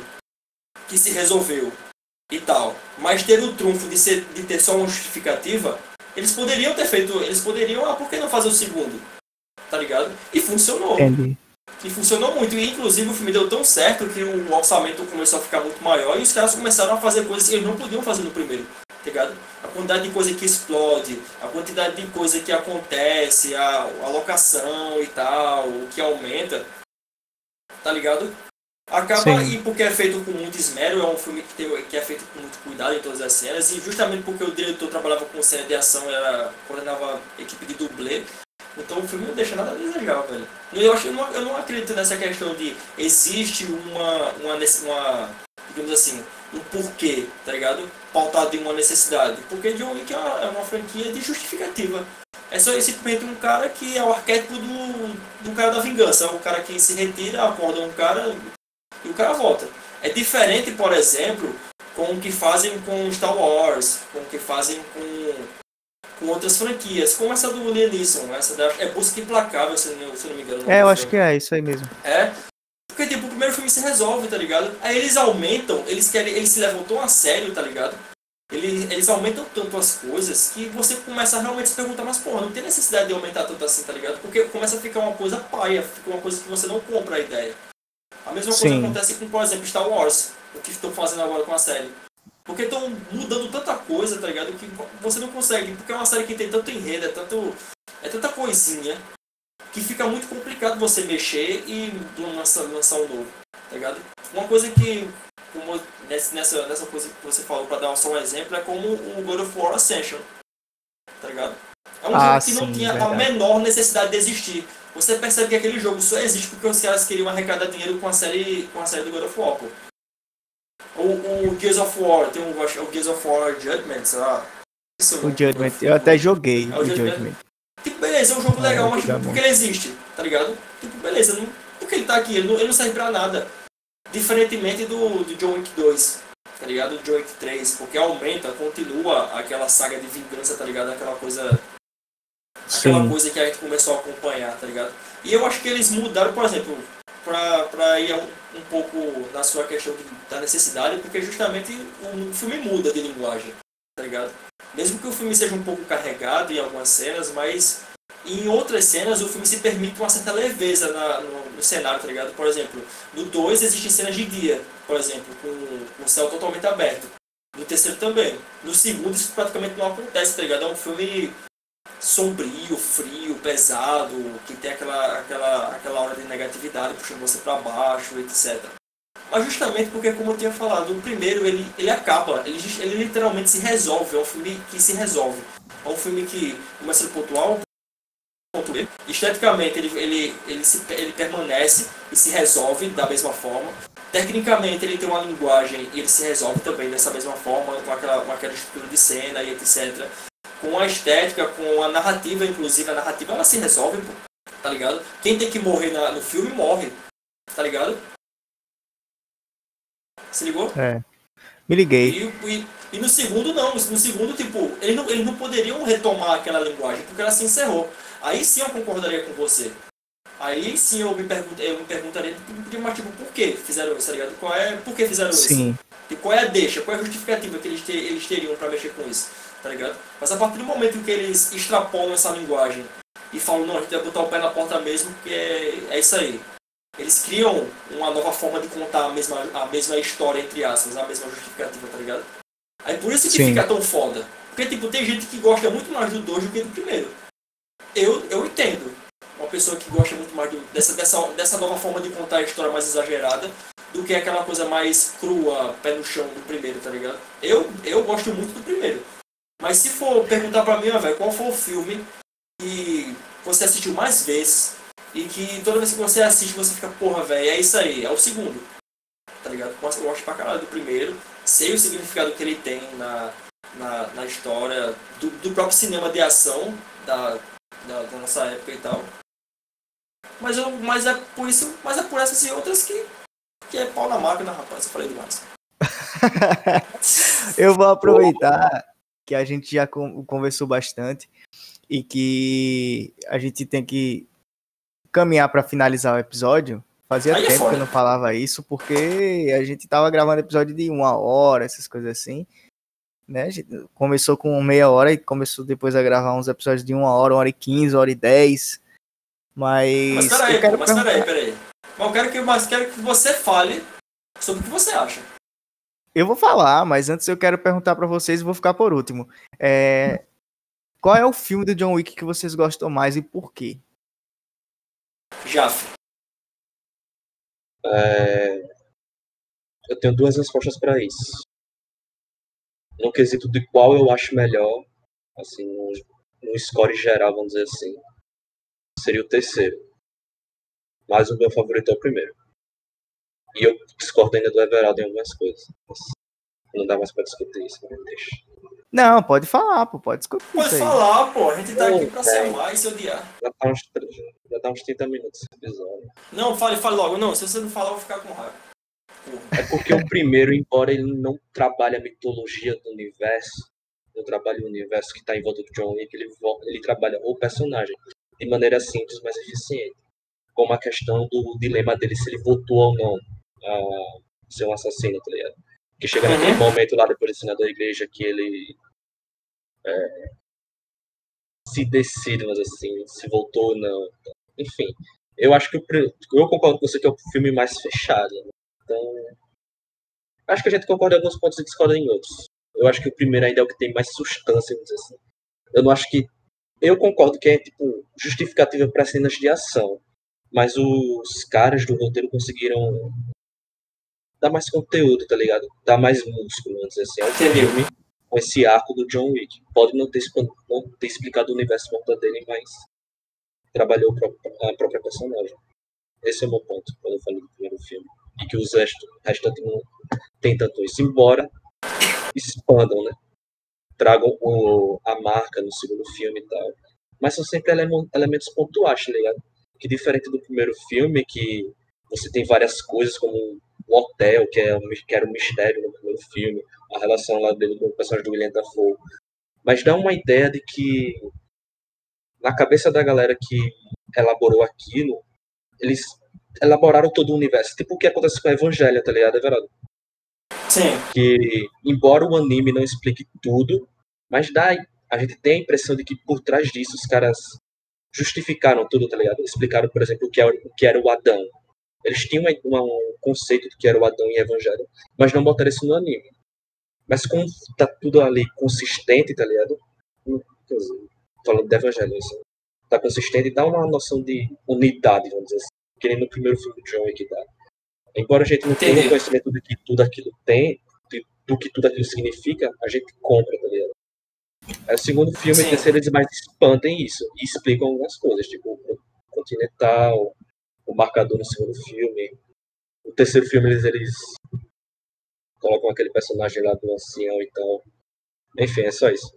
que se resolveu e tal, mas ter o trunfo de, ser, de ter só uma justificativa, eles poderiam ter feito, eles poderiam, ah, por que não fazer o segundo? Tá ligado? E funcionou. Entendi. E funcionou muito. E inclusive o filme deu tão certo que o orçamento começou a ficar muito maior e os caras começaram a fazer coisas que eles não podiam fazer no primeiro. Tá ligado? A quantidade de coisa que explode, a quantidade de coisa que acontece, a, a locação e tal, o que aumenta. Tá ligado? Acaba, Sim. e porque é feito com muito esmero, é um filme que, tem, que é feito com muito cuidado em todas as cenas, e justamente porque o diretor trabalhava com cena de ação, era, coordenava equipe de dublê, então o filme não deixa nada a desejar, velho. Eu, acho, eu, não, eu não acredito nessa questão de existe uma, uma, uma, digamos assim, um porquê, tá ligado? Pautado em uma necessidade. Porque John Wick é uma, é uma franquia de justificativa. É só simplesmente um cara que é o arquétipo do, do cara da vingança. É o cara que se retira, acorda um cara e o cara volta. É diferente, por exemplo, com o que fazem com Star Wars, com o que fazem com, com outras franquias, como essa do Liam Neeson, essa da, é Busca Implacável, se não, se não me engano. É, eu acho que é isso aí mesmo. É. Porque, tipo, o primeiro filme se resolve, tá ligado? Aí eles aumentam, eles querem, eles se levam tão a sério, tá ligado? Eles, eles aumentam tanto as coisas que você começa a realmente se perguntar, mas porra, não tem necessidade de aumentar tanto assim, tá ligado? Porque começa a ficar uma coisa paia, fica uma coisa que você não compra a ideia. A mesma coisa Sim. acontece com, por exemplo, Star Wars, o que estão fazendo agora com a série. Porque estão mudando tanta coisa, tá ligado? Que você não consegue, porque é uma série que tem tanto enredo, é tanto. É tanta coisinha que fica muito complicado você mexer e lançar, lançar um novo, tá ligado? Uma coisa que, como nessa, nessa, coisa que você falou, pra dar só um exemplo, é como o God of War Ascension, tá ligado? É um Ah, jogo que não sim, tinha a verdade. menor necessidade de existir. Você percebe que aquele jogo só existe porque os caras queriam arrecadar dinheiro com a série, com a série do God of War, pô. O, o Gears of War, tem um, é o Gears of War Judgment, sei lá. É O Judgment. Eu até joguei É o o Judgment. Judgment. Tipo, beleza, é um jogo legal, mas jogar tipo, por que muito. ele existe? Tá ligado? Tipo, beleza, não, por que ele tá aqui? Ele não, ele não serve pra nada. Diferentemente do, do John Wick 2, tá ligado? Do John Wick 3, porque aumenta, continua aquela saga de vingança, tá ligado? Aquela coisa. Aquela Sim. coisa que a gente começou a acompanhar, tá ligado? E eu acho que eles mudaram, por exemplo, pra, pra ir um, um pouco na sua questão de- da necessidade, porque justamente o filme muda de linguagem, tá ligado? Mesmo que o filme seja um pouco carregado em algumas cenas, mas em outras cenas o filme se permite uma certa leveza na- no, no cenário, tá ligado? Por exemplo, no 2 existem cenas de dia, por exemplo, com, com o céu totalmente aberto. No terceiro também. No segundo isso praticamente não acontece, tá ligado? É um filme sombrio, frio, pesado, que tem aquela, aquela, aquela hora de negatividade puxando você pra baixo, etc. Mas justamente porque, como eu tinha falado, o primeiro ele, ele acaba, ele, ele literalmente se resolve, é um filme que se resolve. É um filme que começa do ponto A ponto B. Esteticamente ele, ele, ele, se, ele permanece e se resolve da mesma forma. Tecnicamente ele tem uma linguagem e ele se resolve também dessa mesma forma, com aquela, com aquela estrutura de cena e etc. Com a estética, com a narrativa, inclusive, a narrativa ela se resolve, pô. tá ligado? Quem tem que morrer na, no filme morre, tá ligado? Se ligou? É. Me liguei. E, e, e, no segundo, não. No segundo, tipo, eles não, eles não poderiam retomar aquela linguagem, porque ela se encerrou. Aí sim eu concordaria com você. Aí sim eu me, pergunt, eu me perguntaria, mas tipo, por que fizeram isso, tá ligado? Qual é, por que fizeram sim. isso? E qual é a deixa, qual é a justificativa que eles, te, eles teriam para mexer com isso, tá ligado? Mas a partir do momento que eles extrapolam essa linguagem e falam, não, a gente vai botar o pé na porta mesmo, porque é, é isso aí. Eles criam uma nova forma de contar a mesma, a mesma história, entre aspas, a mesma justificativa, tá ligado? Aí por isso que Sim. fica tão foda. Porque, tipo, tem gente que gosta muito mais do 2 do que do primeiro. Eu, eu entendo. Uma pessoa que gosta muito mais do, dessa, dessa, dessa nova forma de contar a história mais exagerada do que aquela coisa mais crua, pé no chão do primeiro, tá ligado? Eu, eu gosto muito do primeiro. Mas se for perguntar pra mim, velho, qual foi o filme que você assistiu mais vezes e que toda vez que você assiste você fica, porra, velho, é isso aí, é o segundo. Tá ligado? Eu gosto pra caralho do primeiro, sei o significado que ele tem na, na, na história do, do próprio cinema de ação da, da, da, nossa época e tal. Mas, eu, mas é por isso, mas é por essas e outras que, que é pau na máquina, rapaz. Eu falei demais. *laughs* eu vou aproveitar que a gente já conversou bastante e que a gente tem que caminhar para finalizar o episódio. Fazia Aí é tempo é que eu não falava isso, porque a gente tava gravando episódio de uma hora, essas coisas assim. Né? A gente começou com meia hora e começou depois a gravar uns episódios de uma hora, uma hora e quinze, uma hora e dez. Mas. Mas peraí, mas perguntar... peraí, peraí. Mas eu quero que, mas quero que você fale sobre o que você acha. Eu vou falar, mas antes eu quero perguntar para vocês e vou ficar por último. É... Qual é o filme do John Wick que vocês gostam mais e por quê? Jaf. É... Eu tenho duas respostas para isso. No quesito de qual eu acho melhor, assim, no, no score geral, vamos dizer assim, seria o terceiro. Mas o meu favorito é o primeiro. E eu discordo ainda do Everaldo em algumas coisas. Não dá mais pra discutir isso, mas deixa. Não, pode falar, pô, pode discutir. Pode falar, pô, a gente tá aqui pra ser mais e odiar. Já tá, uns, já tá uns 30 minutos esse episódio. Não, fale, fale logo. Não, se você não falar, eu vou ficar com raiva. É porque o primeiro, embora ele não trabalhe a mitologia do universo, não trabalhe o universo que tá em volta do John Wick, ele, ele trabalha o personagem de maneira simples, mas eficiente. Como a questão do dilema dele se ele votou ou não a ser um assassino, tá ligado? Que chega uhum. naquele momento lá depois de da igreja que ele é, se decide, mas assim, se voltou ou não. Enfim, eu acho que o, eu concordo com você que é o filme mais fechado. Né? Então, acho que a gente concorda em alguns pontos e discorda em outros. Eu acho que o primeiro ainda é o que tem mais substância, vamos dizer assim. Eu não acho que. Eu concordo que é, tipo, justificativa para cenas de ação. Mas os caras do roteiro conseguiram dar mais conteúdo, tá ligado? Dar mais músculo, vamos dizer assim. É um filme com esse arco do John Wick. Pode não ter, não ter explicado o universo volta dele, mas trabalhou a própria personagem. Esse é o meu ponto quando eu falei do primeiro filme. E que os restantes não tem tanto isso. Embora expandam, né? Tragam o, a marca no segundo filme e tal. Mas são sempre elementos pontuais, tá ligado? Que diferente do primeiro filme, que você tem várias coisas como o hotel, que, é, que era um mistério no primeiro filme, a relação lá dele com o personagem do William Dafoe. Mas dá uma ideia de que, na cabeça da galera que elaborou aquilo, eles elaboraram todo o universo. Tipo o que acontece com o Evangelho, tá ligado, Everaldo? Sim. Que, embora o anime não explique tudo, mas dá, a gente tem a impressão de que por trás disso os caras justificaram tudo, tá ligado? Explicaram, por exemplo, o que era, o, que era o Adão, eles tinham uma, um conceito de que era o Adão e Evangelho, mas não botaram isso no anime. Mas como tá tudo ali consistente, tá ligado? Falando de Evangelho, assim, tá consistente, dá uma noção de unidade, vamos dizer assim. Que nem no primeiro filme de John Wick dá. Embora a gente não tenha conhecimento do que tudo aquilo tem, do que tudo aquilo significa, a gente compra, tá ligado? É, o segundo filme, o terceiro, eles mais expandem isso e explicam algumas coisas, tipo o Continental, o marcador no segundo filme. O terceiro filme eles, eles colocam aquele personagem lá do ancião e tal. Enfim, é só isso.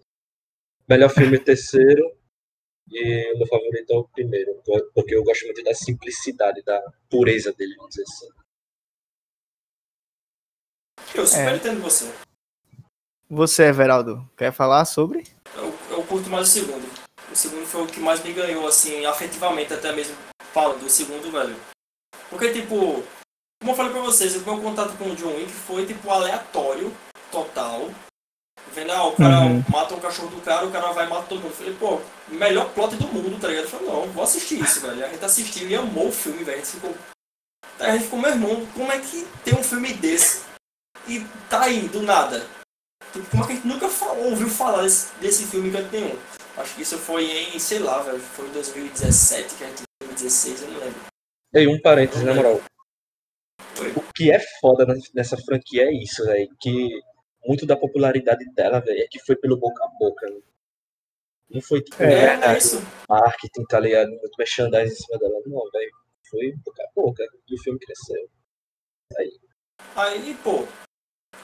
Melhor filme terceiro. E o meu favorito é o primeiro, porque eu gosto muito da simplicidade, da pureza dele, vamos dizer assim. Eu super é. entendo você. Você, Everaldo, quer falar sobre? Eu, eu curto mais o segundo. O segundo foi o que mais me ganhou, assim, afetivamente, até mesmo falando do segundo, velho. Porque, tipo, como eu falei pra vocês, o meu contato com o John Wick foi, tipo, aleatório, total. Vendo, ah, o cara uhum. mata o cachorro do cara, o cara vai matar todo mundo. Eu falei, pô, melhor plot do mundo, tá ligado? Eu falei, não, vou assistir isso, velho. A gente assistiu e amou o filme, velho. A gente ficou. A gente ficou, meu irmão, como é que tem um filme desse e tá aí, do nada? Tipo, como é que a gente nunca falou, ouviu falar desse, desse filme em canto nenhum? Acho que isso foi em, sei lá, velho, foi em 2017, que a gente 2016, eu não lembro. Ei, um parênteses, na moral. O que é foda nessa franquia é isso, velho. Que muito da popularidade dela, velho, é que foi pelo boca a boca. Né? Não foi tipo é, é isso. marketing, tá ligado? Muito merchandising em cima dela. Não, velho. Foi boca a boca. E o filme cresceu. Aí. Aí, pô.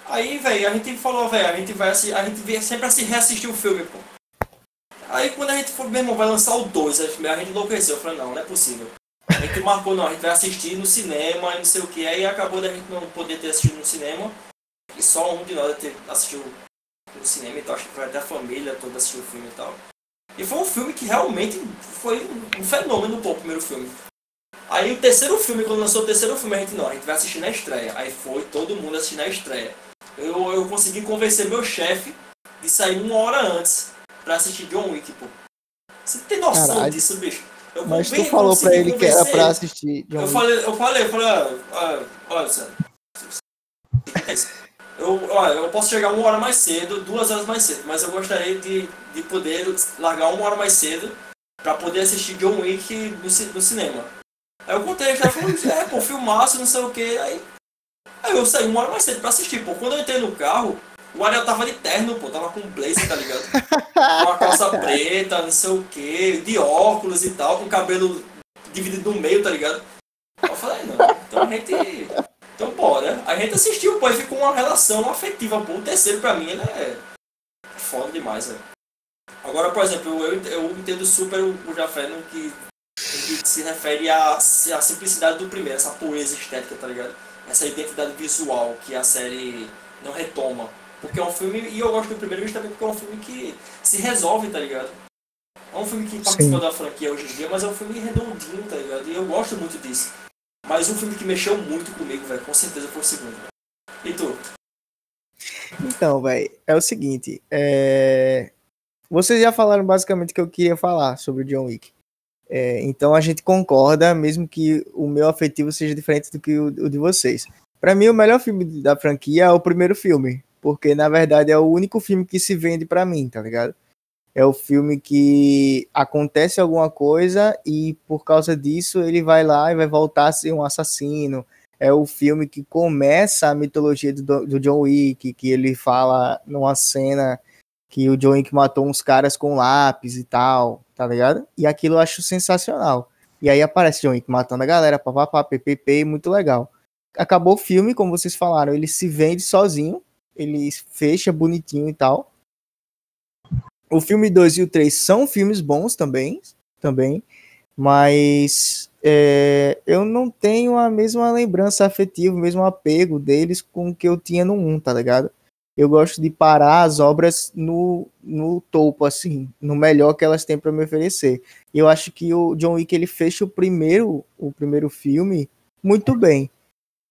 Aí, velho, a gente falou, velho, a gente vai a gente vem sempre assim reassistir o filme, pô. Aí quando a gente falou, meu irmão, vai lançar o 2, a gente enlouqueceu. Eu falei, não, não é possível. A gente marcou, não, a gente vai assistir no cinema e não sei o que. Aí acabou da gente não poder ter assistido no cinema. E só um de nós assistiu no cinema, então acho que foi até a família toda assistiu o filme e tal. E foi um filme que realmente foi um fenômeno, pô, o primeiro filme. Aí o terceiro filme, quando lançou o terceiro filme, a gente não, a gente vai assistir na estreia. Aí foi todo mundo assistir na estreia. Eu, eu consegui convencer meu chefe de sair uma hora antes pra assistir John Wick, pô. Você tem noção Caralho. disso, bicho? Eu Mas tu falou pra ele que era pra assistir John eu Wick. Falei, eu falei, eu falei, olha, olha, olha, eu, olha, eu posso chegar uma hora mais cedo, duas horas mais cedo, mas eu gostaria de, de poder largar uma hora mais cedo pra poder assistir John Wick no, no cinema. Aí eu contei, já falou, *laughs* é, pô, filmaço, não sei o que, aí, aí eu saí uma hora mais cedo pra assistir, pô. Quando eu entrei no carro, o Ariel tava de terno, pô, tava com blazer, tá ligado? com a calça *laughs* preta, não sei o que, de óculos e tal, com cabelo dividido no meio, tá ligado? Eu falei, não, então a gente então, bora. A gente assistiu, pô, e ficou uma relação afetiva, pô. O terceiro, pra mim, ele é foda demais, velho. Agora, por exemplo, eu, eu entendo super o, o Jafé no que, que se refere à, à simplicidade do primeiro, essa pureza estética, tá ligado? Essa identidade visual que a série não retoma. Porque é um filme, e eu gosto do primeiro justamente porque é um filme que se resolve, tá ligado? É um filme que participa da franquia hoje em dia, mas é um filme redondinho, tá ligado? E eu gosto muito disso. Mas um filme que mexeu muito comigo, velho, com certeza foi o segundo. Véio. E tu? Então, velho, é o seguinte. É... Vocês já falaram basicamente o que eu queria falar sobre o John Wick. É, então a gente concorda, mesmo que o meu afetivo seja diferente do que o, o de vocês. Para mim, o melhor filme da franquia é o primeiro filme, porque na verdade é o único filme que se vende para mim, tá ligado? é o filme que acontece alguma coisa e por causa disso ele vai lá e vai voltar a ser um assassino. É o filme que começa a mitologia do, do John Wick, que ele fala numa cena que o John Wick matou uns caras com lápis e tal, tá ligado? E aquilo eu acho sensacional. E aí aparece John Wick matando a galera, papapá, ppp, muito legal. Acabou o filme, como vocês falaram, ele se vende sozinho, ele fecha bonitinho e tal. O filme 2 e o 3 são filmes bons também, também, mas é, eu não tenho a mesma lembrança afetiva, o mesmo apego deles com o que eu tinha no 1, tá ligado? Eu gosto de parar as obras no, no topo, assim, no melhor que elas têm para me oferecer. Eu acho que o John Wick ele fecha o primeiro, o primeiro filme muito bem.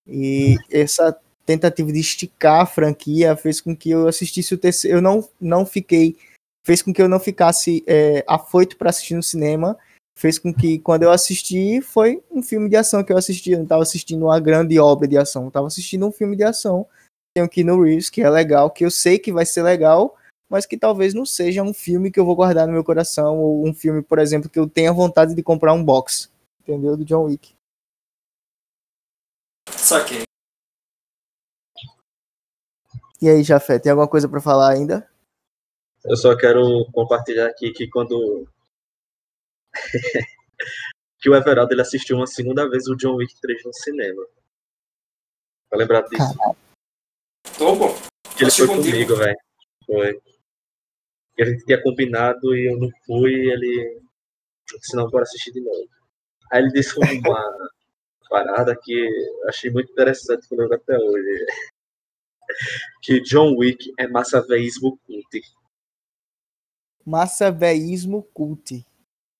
E essa tentativa de esticar a franquia fez com que eu assistisse o terceiro. Eu não, não fiquei fez com que eu não ficasse é, afoito para assistir no cinema, fez com que quando eu assisti foi um filme de ação que eu assisti, eu não estava assistindo uma grande obra de ação, eu estava assistindo um filme de ação. Tem aqui no Reeves que é legal, que eu sei que vai ser legal, mas que talvez não seja um filme que eu vou guardar no meu coração ou um filme, por exemplo, que eu tenha vontade de comprar um box, entendeu? Do John Wick. Saquei. E aí, Jafé, tem alguma coisa para falar ainda? Eu só quero compartilhar aqui que quando. *laughs* que o Everaldo ele assistiu uma segunda vez o John Wick 3 no cinema. Pra lembrar disso. Tô, pô. Que ele foi comigo, velho. Foi. A gente tinha combinado e eu não fui e ele senão bora assistir de novo. Aí ele disse uma *laughs* parada que eu achei muito interessante quando eu até hoje. Que John Wick é massaveísmo cult. Massaveísmo cult.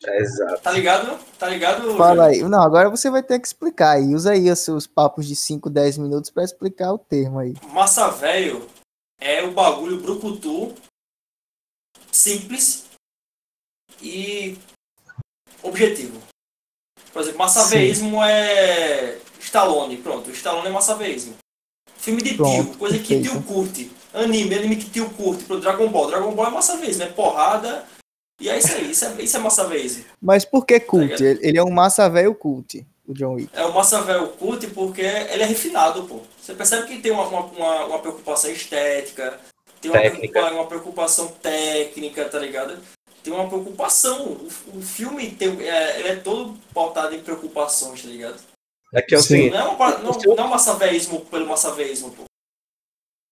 É, exato. Tá ligado? Tá ligado? Fala aí. Não, agora você vai ter que explicar aí. Usa aí os seus papos de 5, 10 minutos pra explicar o termo aí. Massa velho é o bagulho brucutu, simples e objetivo. Por exemplo, massaveísmo é Stallone, pronto. Stallone é massaveísmo. Filme de Pronto, tio, coisa que tio curte. Anime, anime que tio curte. Pro Dragon Ball. Dragon Ball é massaveísmo, é porrada. E é isso aí, isso é, isso é massaveísmo. Mas por que cult? ligado? Ele é um massa velho cult, o John Wick. É o massa velho curte porque ele é refinado, pô. Você percebe que tem uma, uma, uma, uma preocupação estética, tem uma, Técnica. preocupa- uma preocupação técnica, tá ligado? Tem uma preocupação. O, o filme tem, é, ele é todo pautado em preocupações, tá ligado? É que é o Sim. seguinte, Não é, uma, par- não, não é um massaveísmo pelo massaveísmo, pô.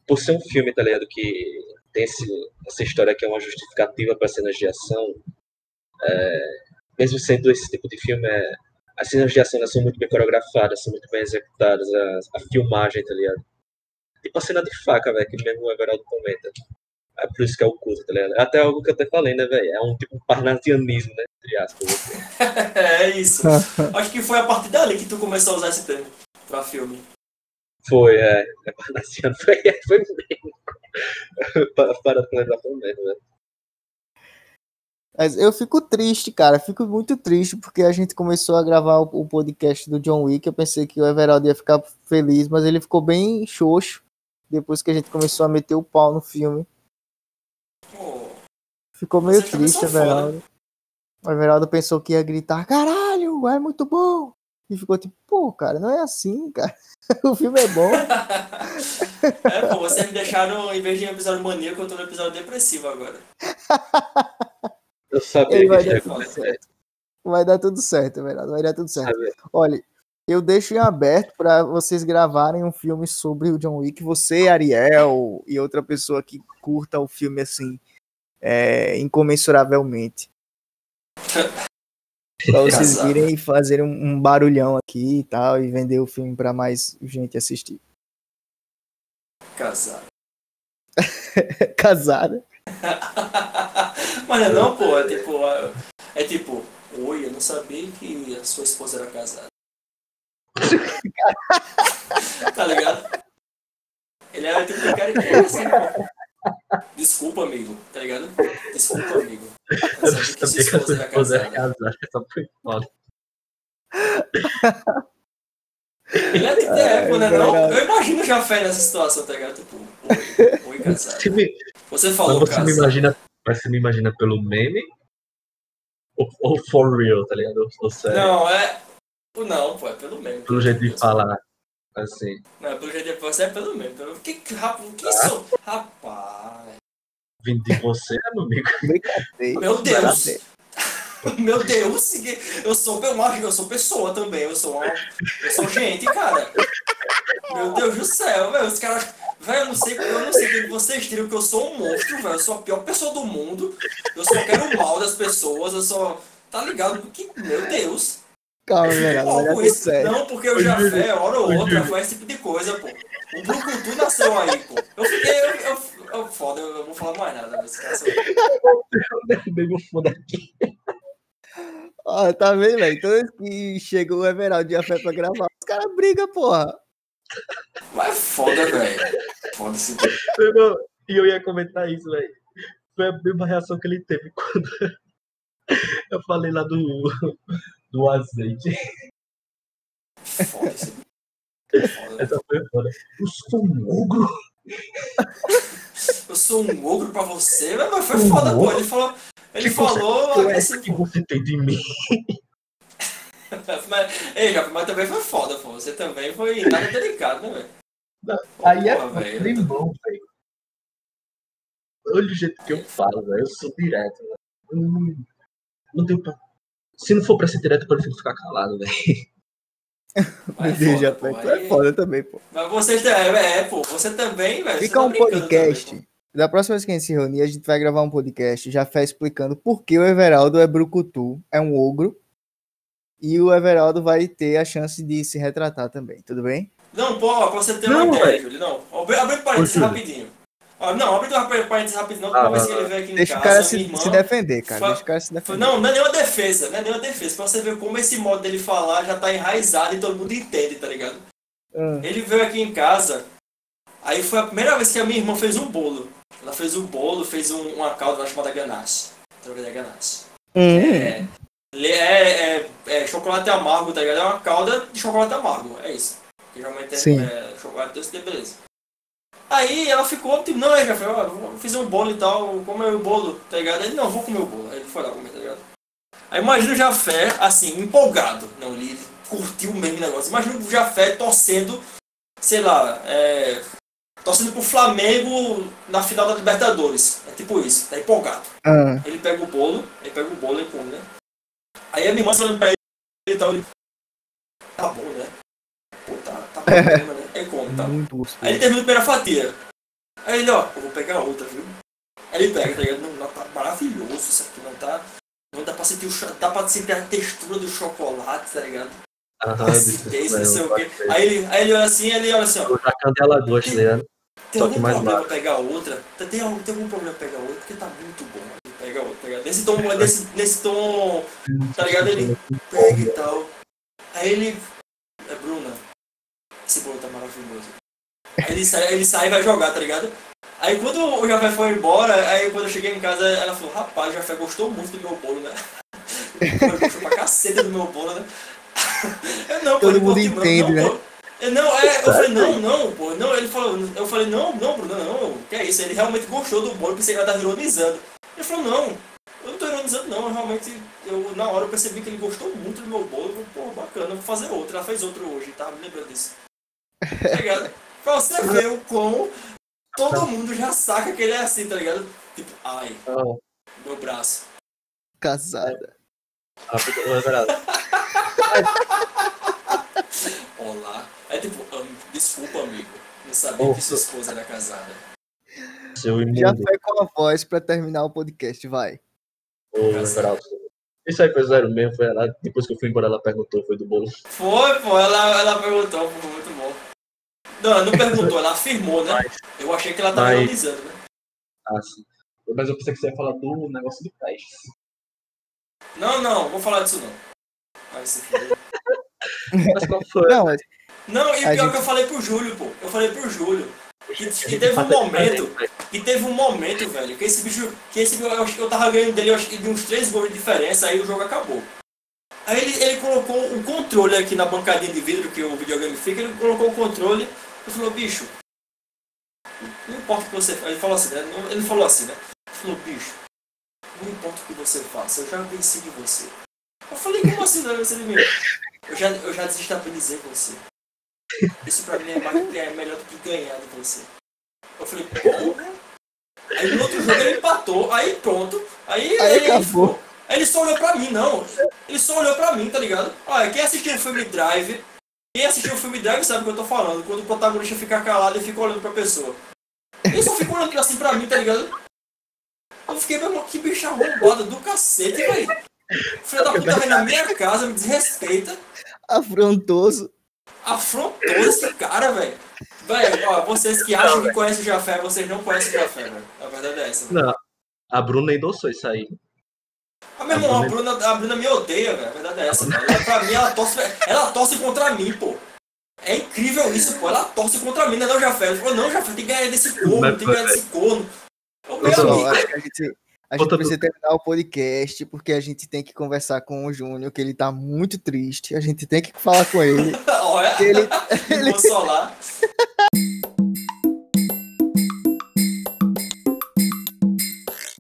por ser um filme, tá ligado, que tem esse, essa história que é uma justificativa para cenas de ação, é, mesmo sendo esse tipo de filme, é, as cenas de ação são muito bem coreografadas, são muito bem executadas, a, a filmagem, tá ligado? Tipo a cena de faca, velho, que mesmo o Everaldo comenta. É por isso que é o culto, tá ligado? É Até algo que eu até falei, né, velho? É um tipo parnasianismo, né? Entre aspas. assim. *laughs* é isso. *laughs* Acho que foi a partir dali que tu começou a usar esse termo pra filme. Foi, é. É parnasiano. *laughs* Foi, foi mesmo. para, para pra lembrar, foi mesmo, né? Mas eu fico triste, cara. Fico muito triste porque a gente começou a gravar o, o podcast do John Wick. Eu pensei que o Everaldo ia ficar feliz, mas ele ficou bem xoxo depois que a gente começou a meter o pau no filme. Pô, Ficou meio triste. Everaldo. O Everaldo pensou que ia gritar: caralho, é muito bom. E ficou tipo, pô, cara, não é assim, cara. *laughs* o filme é bom. *laughs* é, pô, vocês me deixaram, em vez de um episódio maníaco, eu tô no episódio depressivo agora. Eu sabia Ele vai que ia dar tudo certo. Vai dar tudo certo, Everaldo. Vai dar tudo certo. Olha, eu deixo em aberto para vocês gravarem um filme sobre o John Wick. Você, Ariel e outra pessoa que curta o filme assim, é, incomensuravelmente. *laughs* Pra vocês virem e fazerem um, barulhão aqui e tal, e vender o filme para mais gente assistir. Casado. *laughs* Casada. *laughs* Mas não, não, pô, é tipo, é tipo, oi, eu não sabia que a sua esposa era casada. *laughs* tá ligado? Ele era tipo, cara, é assim, pô. Desculpa, amigo, tá ligado? Desculpa, amigo. Eu sabia que sua que esposa era era casada. casada. Essa foi foda. Ele é tipo, é, pô, né, não? Eu imagino o Jafé nessa situação, tá ligado? Tipo, oi, oi, casado. Você me, Você mas falou você me casado. imagina, mas você me imagina pelo meme? Ou, ou for real, tá ligado? Ou, ou sério? Não, é. Não, pô, é pelo meme. Pelo jeito de falar. Assim. Não, pelo jeito de você é pelo meme. Pelo... Que, que, rap- que Ah. isso? Rapaz. Vindo de você, meu amigo. Meu Deus! *laughs* Meu Deus! Eu sou, eu acho que eu sou pessoa também. Eu sou uma, Eu sou gente, cara. Meu Deus do céu, velho. Os caras. Velho, eu não sei, eu não sei o que vocês tiram, que eu sou um monstro, velho. Eu sou a pior pessoa do mundo. Eu só quero o mal das pessoas. Eu só. Tá ligado? Porque, meu Deus. Calma, isso. certo. Não, porque o Ô, Jafé, Júlio, hora ou outra, faz esse tipo de coisa, pô. O Brucutu nasceu aí, pô. Eu fiquei. Eu, eu, eu, foda, eu, eu não vou falar mais nada. Cara são- Derrubei meu aqui. Ó, tá vendo, velho? Toda vez que chega o Everaldo e a Fé pra gravar, os caras brigam, porra. Mas é foda, velho. Foda-se. Eu- E eu ia comentar isso, velho. Foi a mesma reação que ele teve quando *laughs* eu falei lá do, do azeite. Foda. Essa foi foda. Eu sou um ogro. Eu sou um ogro pra você, mas foi foda, pô. Ele falou. Ele Que falou Qual é assim, essa que você tem de mim? *laughs* Mas, ei, mas também foi foda, pô. Você também foi nada delicado, né, velho? Aí é velho. limão, velho. Olha o jeito que eu falo, velho. Eu sou direto, velho. Não, não tenho pra... Se não for pra ser direto, eu prefiro ficar calado, velho. Mas Meu Deus, foda, já pô. Tu é foda também, pô. Mas você é, é, pô, você também, velho. Fica um tá brincando podcast. também, Da próxima vez que a gente se reunir, a gente vai gravar um podcast já fé explicando por que o Everaldo é brucutu, é um ogro. E o Everaldo vai ter a chance de se retratar também, tudo bem? Não, pô, pra você ter não, uma ideia, Júlio, não. Abre, abre parênteses rapidinho. Ah, não, abre um parênteses rapidinho, não, ah, vez que ele veio aqui em Deixa casa. Deixa o cara se, se, defender, cara. Fa... Deixa o cara se defender. Não, não é nenhuma defesa, não é nenhuma defesa. Pra você ver como esse modo dele falar já tá enraizado e todo mundo entende, tá ligado? Ah. Ele veio aqui em casa, aí foi a primeira vez que a minha irmã fez um bolo. Ela fez um bolo, fez um, uma calda chamada ganache. Droga da ganache. Hum. É, é, é, é, chocolate amargo, tá ligado? É uma calda de chocolate amargo, é isso. Que geralmente é, é chocolate doce beleza. Aí ela ficou, tipo, não, já foi, eu fiz um bolo e tal, come o bolo, tá ligado? Ele, não, vou comer o bolo. Aí ele foi lá comer, tá ligado? Aí imagina o Jafé, assim, empolgado. Não, ele curtiu mesmo o negócio. Imagina o Jafé torcendo, sei lá, é, torcendo pro Flamengo na final da Libertadores. É tipo isso, tá empolgado. Uhum. Ele pega o bolo, ele pega o bolo e come, né? Aí a minha irmã falando pra ele e tal, ele. Tá bom, né? Pô, tá, tá bom, né? Aí come, tá? Muito Aí ele termina a primeira fatia. Aí ele, ó, eu vou pegar outra, viu? Aí ele pega, tá ligado? Não, não, tá maravilhoso isso aqui, não tá. Não dá pra sentir o dá pra sentir a textura do chocolate, tá ligado? Acidez, não sei o quê. Aí ele, aí ele olha assim, ele olha assim, ó. Já candela doce, né? Tem algum problema pegar outra? Tem, tem, algum, tem algum problema pegar outra? Porque tá muito bom. Pega outra, tá ligado? Nesse tom, nesse, nesse tom, tá ligado? Ele pega e tal. Aí ele. Esse bolo tá maravilhoso. Aí ele sai, ele sai e vai jogar, tá ligado? Aí quando o Jafé foi embora, aí quando eu cheguei em casa, ela falou, rapaz, o Jafé gostou muito do meu bolo, né? *laughs* Ele gostou pra caceta do meu bolo, né? *laughs* Eu, não, Todo mundo entende, não, né? Não, é, eu falei, não, não, pô, não, ele falou, eu falei, não, não, Bruno, não, que é isso, ele realmente gostou do bolo, pensei que ela tava ironizando. Ele falou, não, eu não tô ironizando não, realmente, eu, na hora eu percebi que ele gostou muito do meu bolo, eu pô, bacana, vou fazer outro, ela fez outro hoje, tá, me lembrando disso. Tá ligado? Pra você ver o quão todo mundo já saca que ele é assim, tá ligado? Tipo, ai, oh. meu braço. Casada. Ah. Olá. É tipo, desculpa, amigo. Não sabia que sua esposa era casada. Seu Já foi com a voz pra terminar o podcast, vai. Ô. Isso aí foi zero mesmo, foi ela. Depois que eu fui embora, ela perguntou, foi do bolo. Foi, pô, ela, ela perguntou, foi muito bom. Não, ela não perguntou, ela afirmou, né? Mas, eu achei que ela tava mas... analisando, né? Ah, sim. Mas eu pensei que você ia falar do negócio do Prestes. Não, não, vou falar disso não. Vai se Mas qual foi? Não, mas... não e pior gente... que eu falei pro Júlio, pô. Eu falei pro Júlio. Que, que teve um momento. Que teve um momento, velho, que esse bicho. Que esse bicho, eu, eu tava ganhando dele acho, de uns três gols de diferença, aí o jogo acabou. Aí ele, ele colocou um controle aqui na bancadinha de vidro que o videogame fica, ele colocou o controle e falou, bicho, não importa o que você faça. Ele falou assim, né? Ele falou assim, né? Ele falou, bicho, não importa o que você faça, eu já venci de você. Eu falei, como assim não venci de mim? Eu já, eu já desestabilizei você. Isso pra mim é, mais, é melhor do que ganhar de você. Eu falei, porra. Aí no outro jogo ele empatou, aí pronto. Aí, aí ele, acabou. Aí ele só olhou pra mim, não. Ele só olhou pra mim, tá ligado? Olha, quem assistiu o filme Drive, quem assistiu o filme Drive sabe o que eu tô falando. Quando o protagonista fica calado e fica olhando pra pessoa. Ele só fica olhando assim pra mim, tá ligado? Eu fiquei, meu irmão, que bicho arrombado do cacete, velho. Filho da puta vem na minha casa, me desrespeita. Afrontoso. Afrontoso esse cara, velho. Velho, ó, vocês que acham que conhecem o Jafé, vocês não conhecem o Jafé, velho. A verdade é essa. Véio. Não, a Bruna endossou isso aí. Ah, meu irmão, a Bruna, a Bruna me odeia, velho. A verdade é essa, velho. Pra mim, ela torce, ela torce contra mim, pô. É incrível isso, pô. Ela torce contra mim, não é o Jafé. Ela falou, não, Jafé, tem que ganhar desse corno, tem que ganhar desse corno. Meu amigo. Acho que a gente, a gente precisa terminar o podcast, porque a gente tem que conversar com o Júnior, que ele tá muito triste. A gente tem que falar com ele. *laughs* Olha, ele, *laughs* *laughs* ele... Vou solar.